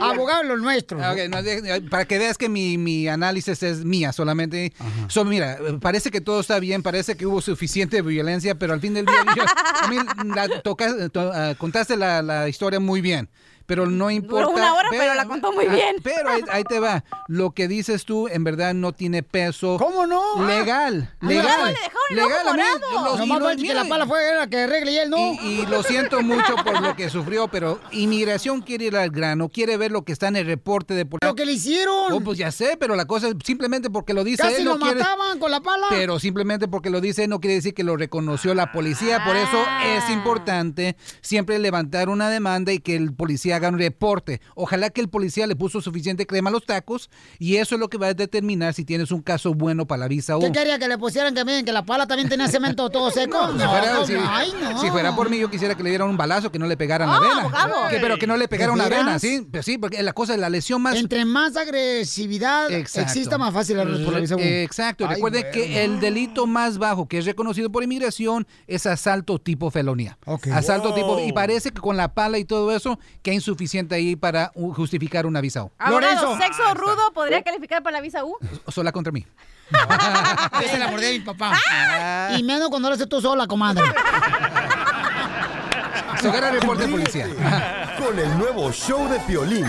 Abogado los nuestros. Ah, ok, no, para que veas que mi, mi análisis es mía solamente. So, mira, parece que todo está bien, parece que hubo suficiente violencia, pero al fin del día, yo- a mí la toca- to- ah, contaste la, la historia muy bien. Pero no importa. una hora, pero la contó muy bien. Pero ahí, ahí te va. Lo que dices tú, en verdad, no tiene peso. ¿Cómo no? Legal. Ah, legal. no, le ojo legal. a mí, los- y no- falta que la pala fue la que arregle y él no. Y, y lo siento mucho por lo que sufrió, pero inmigración quiere ir al grano, quiere ver lo que está en el reporte de policía. Lo que le hicieron. Oh, pues ya sé, pero la cosa es simplemente porque lo dice Casi él no lo quiere- mataban con la pala. Pero simplemente porque lo dice no quiere decir que lo reconoció la policía. Por eso es importante siempre levantar una demanda y que el policía haga un reporte. Ojalá que el policía le puso suficiente crema a los tacos y eso es lo que va a determinar si tienes un caso bueno para la visa U. ¿Qué quería que le pusieran también? ¿Que la pala también tenía cemento todo seco? Si No, fuera, ¿cómo? si- Ay, no. si fuera por mí, yo quisiera que le dieran un balazo, que no le pegaran la Ah, vena. Que- pero que no le pegaran ¿De una vena? ¿sí? Pues sí, porque la cosa es la lesión más... Entre más agresividad Exacto. exista, más fácil la por la visa U. Exacto. Ay, bueno. que el delito más bajo que es reconocido por inmigración es asalto tipo felonía. Asalto Wow. tipo... Y parece que con la pala y todo eso, que es insuficiente ahí para justificar una visa U. Abogado, sexo rudo podría calificar para la visa U. Sola contra mí. Esa es la mordida de mi papá. Y menos cuando lo haces tú sola, comadre. Se el reporte de policía. Con el nuevo show de Piolín.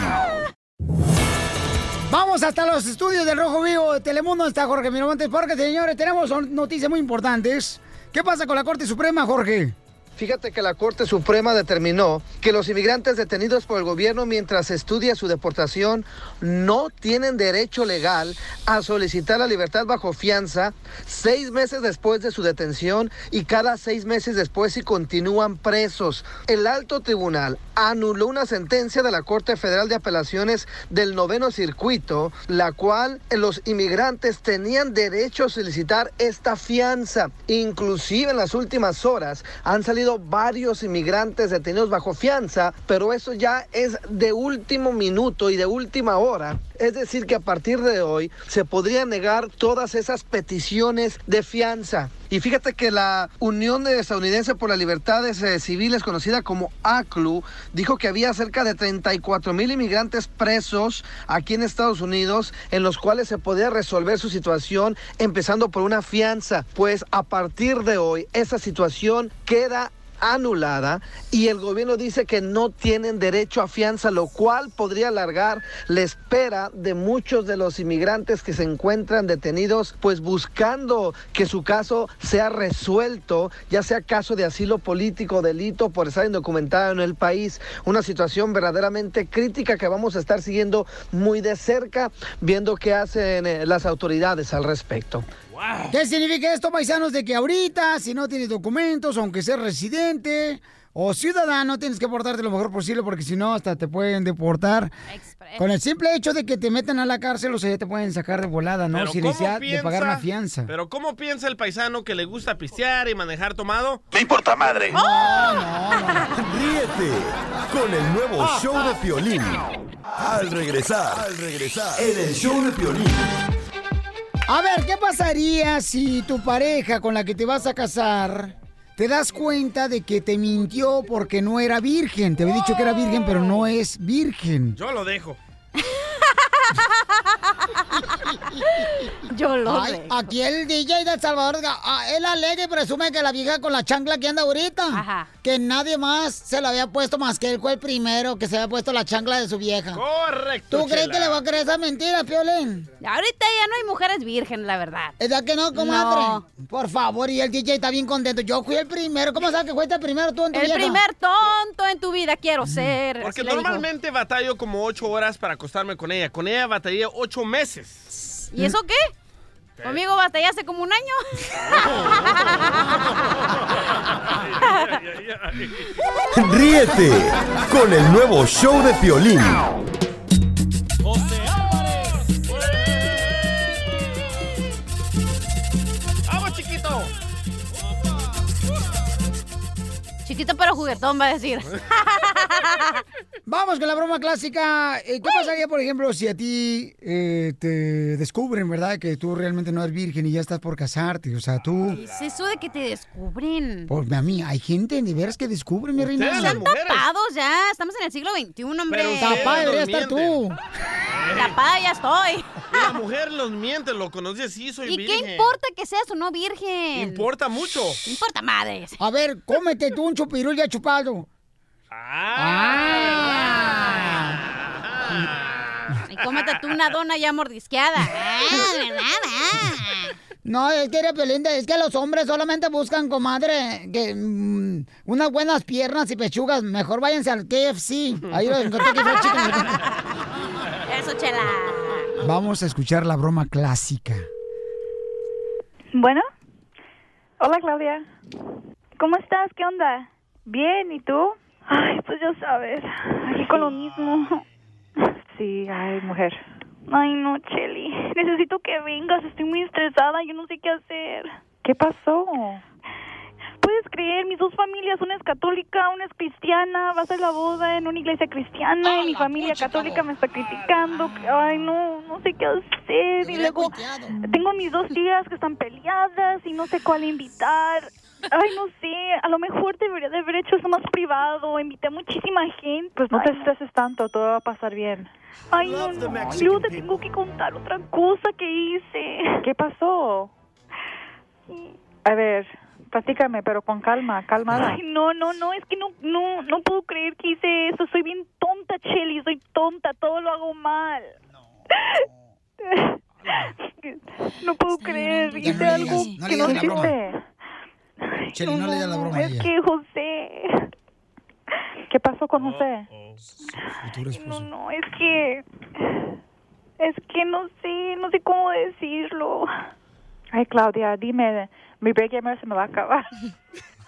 Vamos hasta los estudios del Rojo Vivo de Telemundo. Está Jorge Miramontes, porque señores, tenemos noticias muy importantes. ¿Qué pasa con la Corte Suprema, Jorge? Fíjate que la Corte Suprema determinó que los inmigrantes detenidos por el gobierno mientras estudia su deportación no tienen derecho legal a solicitar la libertad bajo fianza seis meses después de su detención y cada seis meses después si continúan presos. El alto tribunal anuló una sentencia de la Corte Federal de Apelaciones del noveno circuito, la cual los inmigrantes tenían derecho a solicitar esta fianza. Inclusive en las últimas horas han salido varios inmigrantes detenidos bajo fianza, pero eso ya es de último minuto y de última hora. Es decir, que a partir de hoy se podría negar todas esas peticiones de fianza. Y fíjate que la Unión Estadounidense por las Libertades eh, Civiles, conocida como ACLU, dijo que había cerca de 34 mil inmigrantes presos aquí en Estados Unidos, en los cuales se podía resolver su situación empezando por una fianza. Pues a partir de hoy, esa situación queda anulada y el gobierno dice que no tienen derecho a fianza, lo cual podría alargar la espera de muchos de los inmigrantes que se encuentran detenidos, pues buscando que su caso sea resuelto, ya sea caso de asilo político, delito por estar indocumentado en el país, una situación verdaderamente crítica que vamos a estar siguiendo muy de cerca, viendo qué hacen eh, las autoridades al respecto. ¿Qué significa esto, paisanos? De que ahorita, si no tienes documentos, aunque seas residente o ciudadano, tienes que portarte lo mejor posible porque si no, hasta te pueden deportar. Con el simple hecho de que te metan a la cárcel, o sea, ya te pueden sacar de volada, ¿no? Pero Sin ¿cómo necesidad de pagar piensa- una fianza. Pero ¿cómo piensa el paisano que le gusta pistear y manejar tomado? Me importa madre. No, no, no. Ríete con el nuevo show de Piolín. Al regresar, al regresar, en el show de Piolín. A ver, ¿qué pasaría si tu pareja con la que te vas a casar te das cuenta de que te mintió porque no era virgen? Te había dicho que era virgen, pero no es virgen. Yo lo dejo. Yo lo Ay, dejo. Aquí el DJ de El Salvador, ah, él alega y presume que la vieja con la chancla que anda ahorita, que nadie más se la había puesto más que él fue el primero que se había puesto la chancla de su vieja. Correcto. ¿Tú crees Chela. que le va a creer esa mentira, Piolín? Ahorita ya no hay mujeres virgen, la verdad. ¿Es verdad que no, comadre? No. Por favor, y el DJ está bien contento. Yo fui el primero. ¿Cómo sabes que fuiste el primero tú en tu El vieja? primer tonto en tu vida quiero ser. Porque normalmente batallo como ocho horas para acostarme con ella. Con ella batallé ocho meses. ¿Y eso qué? Conmigo batallaste como un año. Ríete con el nuevo show de Piolín. Chiquito pero juguetón va a decir. Vamos con la broma clásica. Eh, ¿Qué pasaría, por ejemplo, si a ti eh, te descubren, verdad, que tú realmente no eres virgen y ya estás por casarte? O sea, tú... Es eso de que te descubren. Por a mí, hay gente de veras que descubre, mi reina. Están tapados ya. Estamos en el siglo XXI, hombre. Pero Tapada debería nos estar tú. Tapada ya estoy. Y la mujer los miente, lo conoce así, soy ¿Y virgen. qué importa que seas o no virgen? Importa mucho. Importa madres. A ver, cómete tú un chupirul ya chupado. Ah, Y cómete tú una dona ya mordisqueada. No, es que eres Piolín, es que los hombres solamente buscan, comadre, que mm, unas buenas piernas y pechugas. Mejor váyanse al KFC. Ahí lo encontré aquí fried chicken. Eso, chela. Vamos a escuchar la broma clásica. Bueno. Hola, Claudia. ¿Cómo estás? ¿Qué onda? Bien, ¿y tú? Ay, pues ya sabes, aquí con lo mismo. Sí, ay, mujer. Ay, no, Cheli. Necesito que vengas, estoy muy estresada, yo no sé qué hacer. ¿Qué pasó? Puedes creer, mis dos familias, una es católica, una es cristiana, va a ser la boda en una iglesia cristiana y mi familia católica me está criticando. Ay, no, no sé qué hacer. Y luego tengo mis dos tías que están peleadas y no sé cuál invitar. Ay, no sé, a lo mejor debería de haber hecho eso más privado, invité a muchísima gente. Pues no te estreses tanto, todo va a pasar bien. Ay, no, no. Luego te tengo que contar otra cosa que hice. ¿Qué pasó? A ver, platícame, pero con calma, calmada. Ay, no, no, no, es que no, no, no puedo creer que hice eso. Soy bien tonta, Chelly, soy tonta, todo lo hago mal. No puedo creer, Ya hice no algo no que no hiciste. Cheli, no le digas la broma a Es que José, ¿Qué pasó con José? no, no, es que, es que no sé, no sé cómo decirlo. Ay, Claudia, dime, mi break gamer se me va a acabar.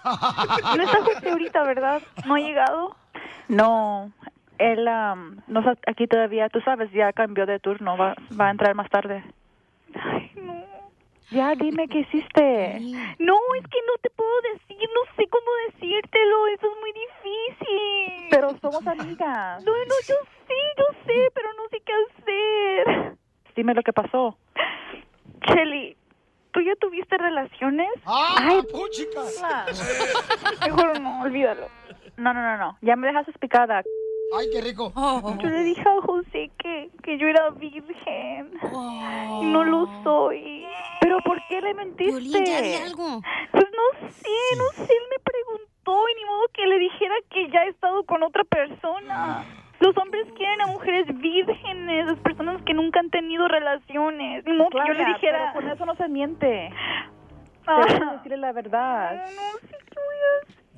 No está José ahorita, ¿verdad? ¿No ha llegado? No, él am, no está aquí todavía, tú sabes, ya cambió de turno, va, va a entrar más tarde. Ya, dime qué hiciste. No, es que no te puedo decir, no sé cómo decírtelo, eso es muy difícil. Pero somos amigas. No, no, yo sí, yo sé, pero no sé qué hacer. Dime lo que pasó. Chelly, ¿tú ya tuviste relaciones? ¡Ah, Mejor no, olvídalo. No, no, no, no, ya me dejas explicada. Ay, qué rico. Yo le dije a José que, que yo era virgen. Y no lo soy. ¿Pero por qué le mentiste? Piolín, ya di algo. Pues no sé, no sé. Él me preguntó y ni modo que le dijera que ya he estado con otra persona. Los hombres quieren a mujeres vírgenes, las personas que nunca han tenido relaciones. Ni modo que yo le dijera... pero con eso no se miente. Ah. Debes decirle la verdad.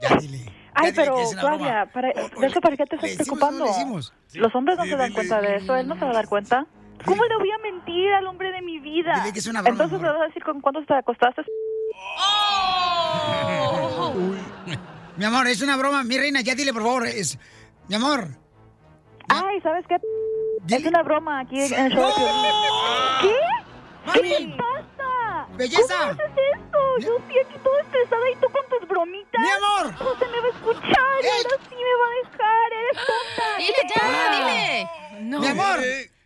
Ya dile. Ay, dile pero Claudia, para, ¿de eso para qué te estás no preocupando? decimos? Los hombres no se dan dile, cuenta de eso, él no se va a dar cuenta. ¿Cómo le voy a mentir al hombre de mi vida? Dile que es una broma, Entonces le vas a decir con cuántos te acostaste. Mi amor, es una broma. Mi reina, ya dile, por favor. Es... Mi amor. Ay, ¿sabes qué? Es una broma aquí en el show Piolín. ¿Qué? ¿Qué Mami. te pasa? Belleza. ¿Cómo haces esto? Yo estoy aquí toda estresada y tú con tus bromitas. Mi amor. José me va a escuchar y ahora sí me va a dejar. Eres tonta. Dile ya, dile. No. Mi amor.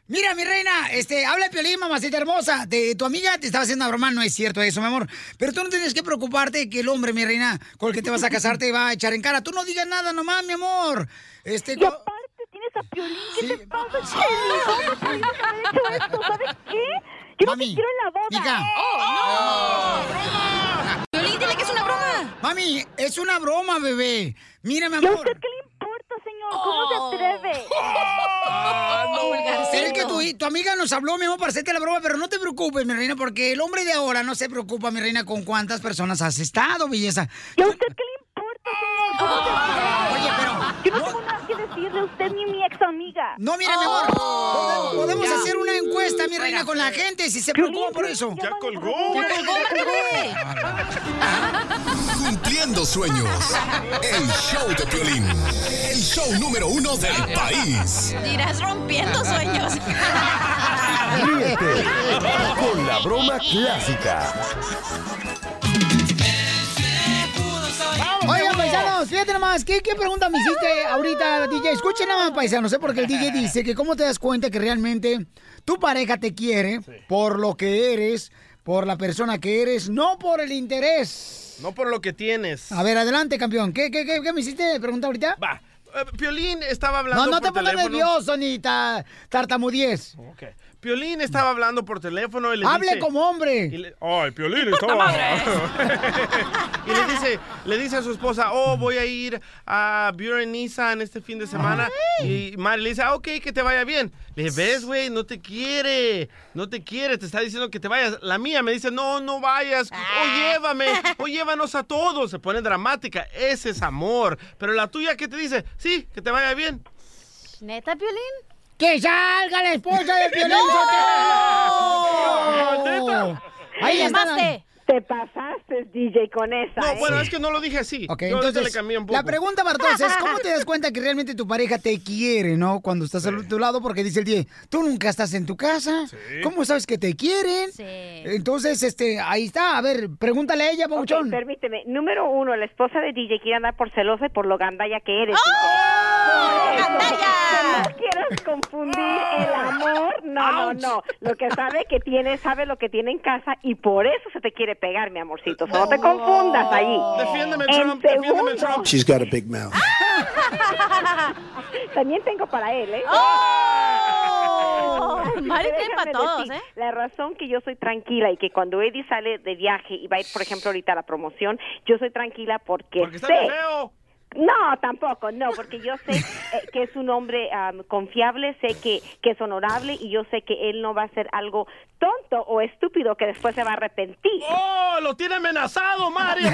Mira, mi reina, este, habla Piolín, mamacita hermosa. De, tu amiga te estaba haciendo una broma, no es cierto eso, mi amor. Pero tú no tienes que preocuparte que el hombre, mi reina, con el que te vas a casar te va a echar en cara. Tú no digas nada nomás, mi amor. Este, Y aparte tienes a Piolín. ¿Qué te pasa, Chelly? ¿Cómo pudiste haber hecho esto? ¿Sabes qué? Yo no te quiero en la boda. Mija. ¡Oh, no! Piolín, dile que es una broma. Mami, es una broma, bebé. Mira, mi ¿Y a amor. usted qué le importa, señor? ¿Cómo se atreve? Pero es que tu, tu amiga nos habló, mi amor, para hacerte la broma, pero no te preocupes, mi reina, porque el hombre de ahora no se preocupa, mi reina, con cuántas personas has estado, belleza. ¿Y a usted qué le importa, señor? ¿Cómo se atreve? Oye, pero... Yo no tengo usted ni mi ex amiga. No, mira, mi amor, podemos, podemos hacer una encuesta, mi reina, con la gente, si se preocupa por eso. Ya colgó. Ya colgó. Cumpliendo sueños. El show de Piolín. El show número uno del país. Dirás rompiendo sueños. Ríete con la broma clásica. Paisanos, fíjate nomás, ¿qué, qué pregunta me hiciste ahorita, DJ? Escuchen nada más, paisanos, ¿eh? porque el DJ dice que cómo te das cuenta que realmente tu pareja te quiere por lo que eres, por la persona que eres, no por el interés. No por lo que tienes. A ver, adelante, campeón. ¿Qué, qué, qué, qué me hiciste pregunta ahorita? Va. Eh, Piolín estaba hablando No, no por te pongas nervioso ni ta, tartamudiez. Ok. Piolín estaba hablando por teléfono y le Hable dice... como hombre. y le- oh, el Piolín ¡Puta estaba... y le dice, le dice a su esposa, oh, voy a ir a Buren Nissan este fin de semana. Y Mari le dice, ah, ok, que te vaya bien. Le dije, ves, güey, no te quiere, no te quiere, te está diciendo que te vayas. La mía me dice, no, no vayas, o llévame, o llévanos a todos. Se pone dramática, ese es amor. Pero la tuya, ¿qué te dice? Sí, que te vaya bien. ¿Neta, Piolín? ¡Que salga la esposa de Piolín Sotelo! Ahí está la- Te pasaste, DJ, con esa. No, ¿eh? bueno, es que no lo dije así. Ok, Yo entonces, le cambié un poco. la pregunta, Bartos, es ¿cómo te das cuenta que realmente tu pareja te quiere, no? Cuando estás a tu lado, porque dice el día, tú nunca estás en tu casa, ¿cómo sabes que te quieren? Entonces, este, ahí está, a ver, pregúntale a ella, Pauchón. permíteme. Número uno, la esposa de DJ quiere andar por celosa y por lo gandalla que eres. ¡Oh! Que No quieras confundir el amor. No, no, no. Lo que sabe que tiene, sabe lo que tiene en casa y por eso se te quiere pegar, mi amorcito. So, no te confundas allí. Defiéndeme, En Trump, defiéndeme, segundo- Trump. She's got a big mouth. También tengo para él, ¿eh? ¡Oh! Mari Déjame tiene para todos, decir, ¿eh? La razón que yo soy tranquila y que cuando Eddie sale de viaje y va a ir, por ejemplo, ahorita a la promoción, yo soy tranquila porque, Porque está sé... feo. No, tampoco, no, porque yo sé eh, que es un hombre am, confiable, sé que, que es honorable y yo sé que él no va a hacer algo tonto o estúpido que después se va a arrepentir. ¡Oh! ¡Lo tiene amenazado, Mari! No,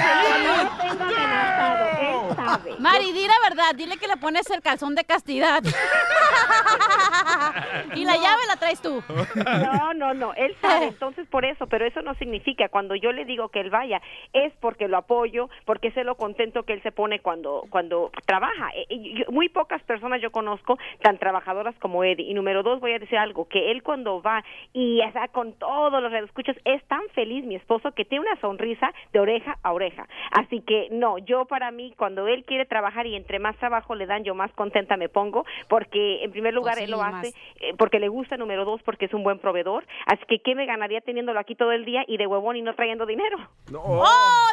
tengo amenazado, él sabe. Mari, di la verdad, dile que le pones el calzón de castidad. y la No. llave la traes tú. No, no, no, él sabe, entonces por eso, pero eso no significa cuando yo le digo que él vaya, es porque lo apoyo, porque sé lo contento que él se pone cuando cuando trabaja. Eh, eh, yo- muy pocas personas yo conozco tan trabajadoras como Eddie. Y número dos, voy a decir algo, que él cuando va y está con todos los escuchas es tan feliz mi esposo que tiene una sonrisa de oreja a oreja. Así que no, yo para mí cuando él quiere trabajar y entre más trabajo le dan, yo más contenta me pongo, porque en primer lugar Pues él sí, lo hace eh, porque le gusta, número dos, porque es un buen proveedor. Así que, ¿qué me ganaría teniéndolo aquí todo el día y de huevón y no trayendo dinero? No. ¡Oh!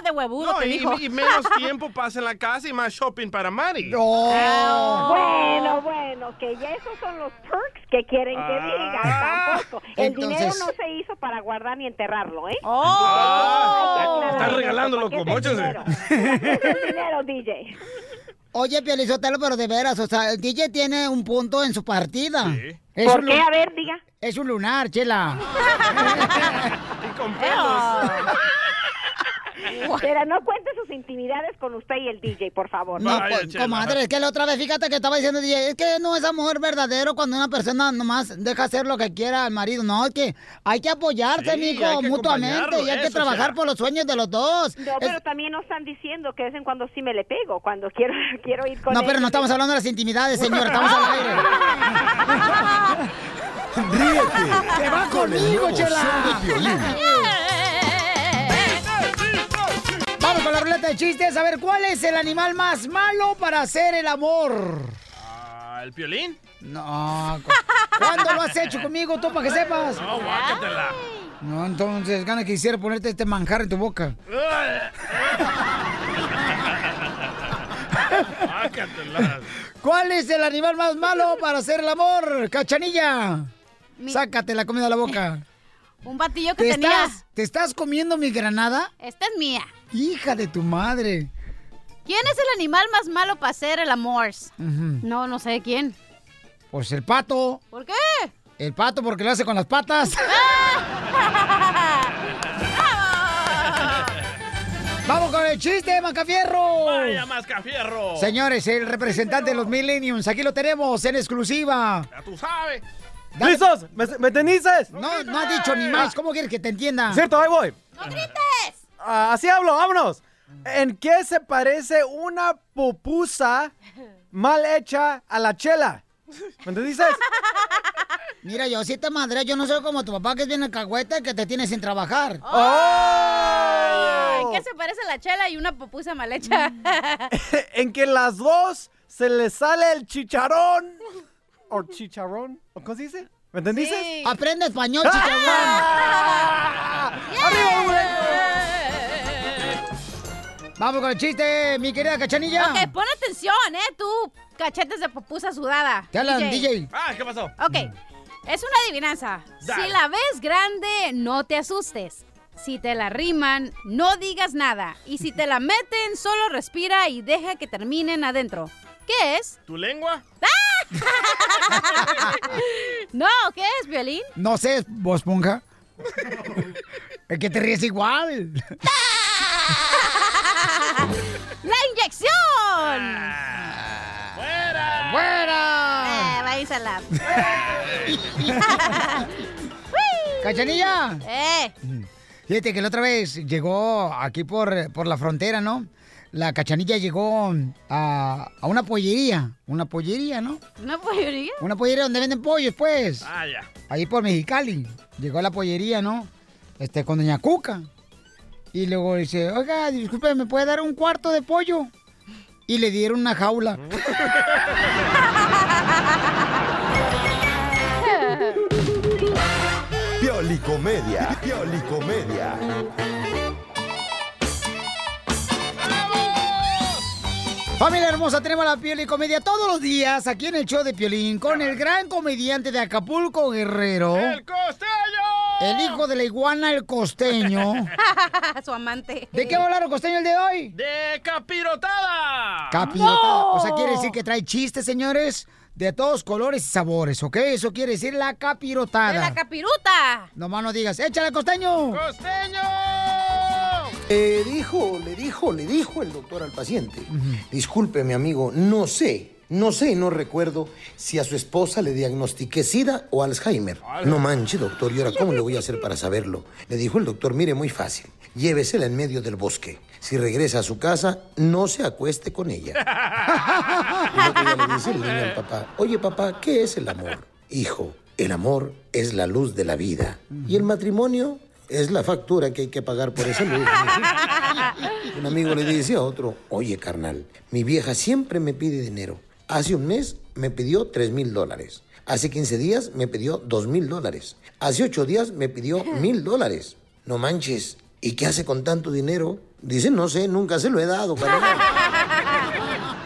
De huevudo No, te y, dijo. y menos tiempo pasa en la casa y más shopping para Mari. Bueno, bueno, que ya esos son los perks que quieren que Ah. digan, tampoco. El Entonces- dinero no se hizo para guardar ni enterrarlo, ¿eh? Ah, Hay que están regalándolo, eso, ¿para qué mochense. es dinero? ¿Para qué es dinero, DJ? Oye, Pielizotelo, pero de veras, o sea, el DJ tiene un punto en su partida. Es ¿Por qué? A ver, diga. Es un lunar, chela. y con Pero no cuente sus intimidades con usted y el DJ, por favor. No, pues, comadre, es que la otra vez, fíjate que estaba diciendo DJ, es que no es amor verdadero cuando una persona nomás deja hacer lo que quiera al marido. No, es que hay que apoyarse, Sí, mijo, mutuamente, y hay que trabajar por los sueños de los dos. No, pero también nos están diciendo que de vez en cuando sí me le pego, cuando quiero, quiero ir con No, él. pero no estamos hablando de las intimidades, señor, estamos al aire. Ríete ¡Que va con el conmigo, nuevo Chela! show de Piolín. Vamos con la ruleta de chistes. A ver, ¿cuál es el animal más malo para hacer el amor? Ah, ¿El Piolín? No. cu- ¿Cuándo lo has hecho conmigo tú, para que sepas? No, guácatela. No, entonces, gana quisiera ponerte este manjar en tu boca. ¿Cuál es el animal más malo para hacer el amor, cachanilla? Sácate la comida de la boca. Un batillo que ¿Te tenía. estás, ¿Te estás comiendo mi granada? Esta es mía. Hija de tu madre. ¿Quién es el animal más malo para hacer el amor? No, no sé quién. Pues el pato. ¿Por qué? El pato porque lo hace con las patas. Vamos con el chiste, Macafierro. Vaya mascafierro. Señores, el representante de los Millenniums, aquí lo tenemos en exclusiva. Ya tú sabes. ¿Listos? ¿Me, me tenices? No, no ha dicho ni más. ¿Cómo quieres que te entienda? Cierto, ahí voy. ¡No grites! Así hablo, vámonos. ¿En qué se parece una pupusa mal hecha a la chela? ¿Me entendiste? Mira, yo sí te madre, yo no soy como tu papá que es bien alcahueta y que te tiene sin trabajar. Ay, ¿Qué se parece la chela y una pupusa mal hecha? en que las dos se les sale el chicharrón. ¿O chicharrón? ¿O cómo se dice? ¿Me entendiste? Aprende español, ¡Ah! Vamos con el chiste, mi querida cachanilla. Ok, pon atención, ¿eh? Tú, cachetes de pupusa sudada. Te hablan, DJ. Ah, ¿qué pasó? Ok. Es una adivinanza. Si la ves grande, no te asustes. Si te la riman, no digas nada. Y si te la meten, solo respira y deja que terminen adentro. ¿Qué es? ¿Tu lengua? No, ¿qué es, Violín? No sé, vos ponja. es que te ríes igual. ¡La inyección! ¡Fuera! ¡Fuera! Eh, váyasela. ¡Cachanilla! ¡Eh! Fíjate que la otra vez llegó aquí por, por la frontera, ¿no? La cachanilla llegó a, a una pollería. Una pollería, ¿no? ¿Una pollería? Una pollería donde venden pollos, pues. Ah, ya. Ahí por Mexicali. Llegó a la pollería, ¿no? Este, con Doña Cuca. Y luego dice, oiga, disculpe, ¿me puede dar un cuarto de pollo? Y le dieron una jaula. Piolicomedia. Piolicomedia. Familia hermosa, tenemos la piel y comedia todos los días aquí en el show de Piolín con el gran comediante de Acapulco, Guerrero. ¡El costeño! El hijo de la iguana, el costeño. Su amante. ¿De qué va a hablar el costeño el de hoy? ¡De capirotada! Capirotada. O sea, quiere decir que trae chistes, señores, de todos colores y sabores, ¿ok? Eso quiere decir la capirotada. ¡De la capiruta! Nomás no digas, échale, costeño. ¡Costeño! Le dijo, le dijo, le dijo el doctor al paciente. Disculpe, mi amigo, no sé, no sé, no recuerdo si a su esposa le diagnostiqué SIDA o Alzheimer. No manche, doctor, ¿y ahora cómo le voy a hacer para saberlo? Le dijo el doctor, mire, muy fácil. Llévesela en medio del bosque. Si regresa a su casa, no se acueste con ella. Y otro día le dice el niño al papá, oye papá, ¿qué es el amor? Hijo, el amor es la luz de la vida. ¿Y el matrimonio? Es la factura que hay que pagar por esa luz. Un amigo le dice a otro, oye carnal, mi vieja siempre me pide dinero. Hace un mes me pidió 3 mil dólares. Hace 15 días me pidió 2 mil dólares. Hace 8 días me pidió mil dólares. No manches. ¿Y qué hace con tanto dinero? Dice, no sé, nunca se lo he dado, carnal.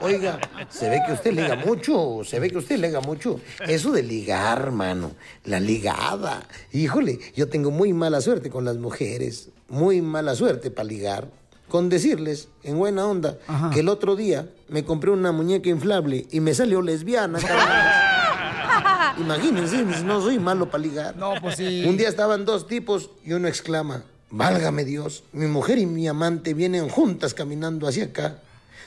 Oiga, se ve que usted liga mucho, se ve que usted liga mucho. Eso de ligar, mano, la ligada. Híjole, yo tengo muy mala suerte con las mujeres, muy mala suerte para ligar. Con decirles, en buena onda, que el otro día me compré una muñeca inflable y me salió lesbiana. Imagínense, no soy malo para ligar. No, pues sí. Un día estaban dos tipos y uno exclama, válgame Dios, mi mujer y mi amante vienen juntas caminando hacia acá.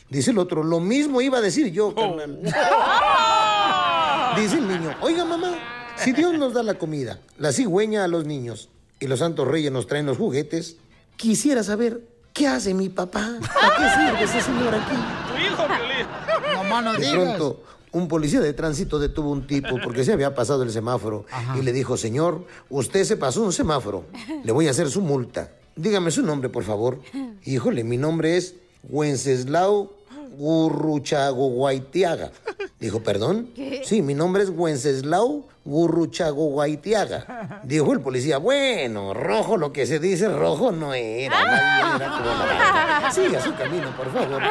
Dice el otro, lo mismo iba a decir yo, carnal. Dice el niño, oiga mamá, si Dios nos da la comida, la cigüeña a los niños y los santos reyes nos traen los juguetes, quisiera saber qué hace mi papá. ¿Para qué sirve ese señor aquí? ¡Tu hijo, no De digas. pronto, un policía de tránsito detuvo a un tipo porque se había pasado el semáforo y le dijo, señor, usted se pasó un semáforo, le voy a hacer su multa. Dígame su nombre, por favor. Híjole, mi nombre es Wenceslao Gurruchago Guaitiaga. Dijo, ¿perdón? ¿Qué? Sí, mi nombre es Wenceslao Gurruchago Guaitiaga. Dijo el policía, bueno, rojo lo que se dice, rojo no era. bien era como naranja. Siga su camino, por favor.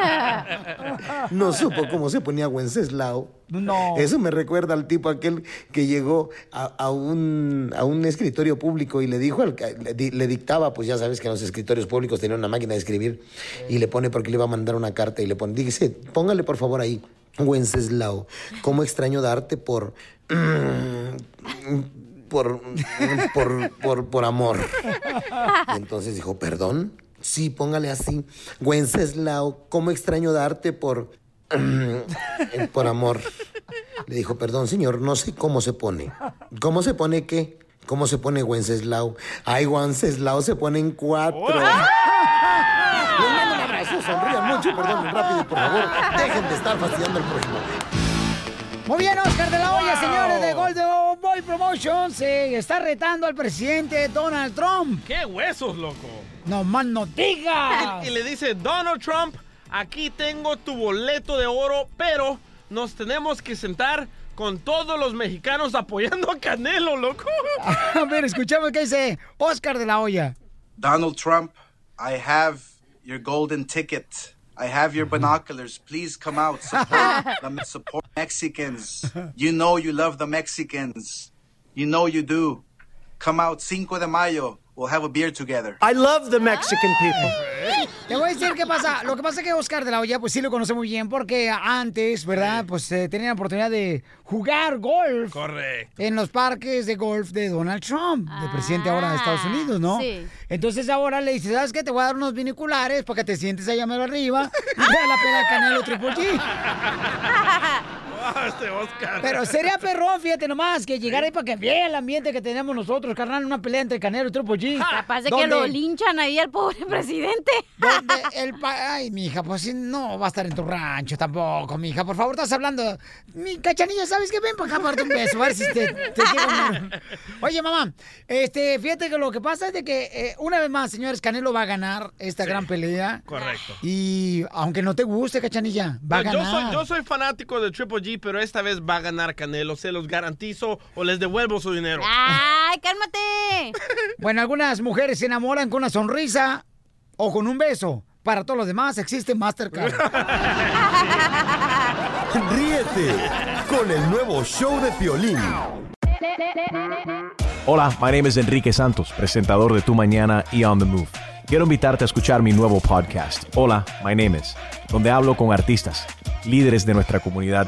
No supo cómo se ponía Wenceslao. No. Eso me recuerda al tipo aquel que llegó a, a un, a un escritorio público y le dijo, al, le, le dictaba, pues ya sabes que en los escritorios públicos tenían una máquina de escribir, y le pone porque le iba a mandar una carta y le pone, dice, póngale por favor ahí, Wenceslao, cómo extraño darte por... por, por, por, por amor. Y entonces dijo, ¿perdón? Sí, póngale así. Wenceslao, ¿cómo extraño darte por... por amor? Le dijo, perdón, señor, no sé cómo se pone. ¿Cómo se pone qué? ¿Cómo se pone Wenceslao? Ay, Wenceslao se pone en cuatro. Les abrazo, sonrían mucho, perdonen rápido, por favor. Dejen de estar fastidiando al prójimo. Muy bien, Oscar de la Hoya, señores de Golden Boy Promotions. Se está retando al presidente Donald Trump. ¡Qué huesos, loco! No más no digas. Y le dice, Donald Trump, aquí tengo tu boleto de oro, pero nos tenemos que sentar con todos los mexicanos apoyando a Canelo, loco. A ver, escuchamos qué dice Oscar de la Hoya. Donald Trump, I have your golden ticket I have your binoculars. Please come out. Support, the, support Mexicans. You know you love the Mexicans. You know you do. Come out Cinco de mayo. We'll have a beer together. I love the Mexican people. Le voy a decir qué pasa. Lo que pasa es que Oscar de la Hoya, pues sí lo conoce muy bien porque antes, ¿verdad? Pues eh, tenía la oportunidad de jugar golf Correcto. en los parques de golf de Donald Trump, de presidente ahora de Estados Unidos, ¿no? sí. Entonces ahora le dice, ¿sabes qué? Te voy a dar unos viniculares para que te sientes allá mero arriba y te da la pena Canelo Triple G. Este Oscar. Pero sería perrón, fíjate nomás, que llegara ahí para que vea el ambiente que tenemos nosotros, carnal, una pelea entre Canelo y Triple G. Capaz de que lo linchan ahí al pobre presidente. donde el pa- Ay, mija, pues sí, no va a estar en tu rancho tampoco, mija. Por favor, estás hablando. Mi cachanilla, ¿sabes qué? Ven para acá para darte un beso, a ver si te, te llega. Oye, mamá, este, fíjate que lo que pasa es de que eh, una vez más, señores, Canelo va a ganar esta gran pelea. Correcto. Y aunque no te guste, cachanilla, va a No, yo, ganar. soy, yo soy fanático de Triple G, pero esta vez va a ganar Canelo. Se los garantizo o les devuelvo su dinero. ¡Ay, cálmate! Bueno, algunas mujeres se enamoran con una sonrisa o con un beso. Para todos los demás existe Mastercard. Ríete con el nuevo show de Piolín. Hola, my name is Enrique Santos, presentador de Tu Mañana y On the Move. Quiero invitarte a escuchar mi nuevo podcast, Hola, my name is, donde hablo con artistas, líderes de nuestra comunidad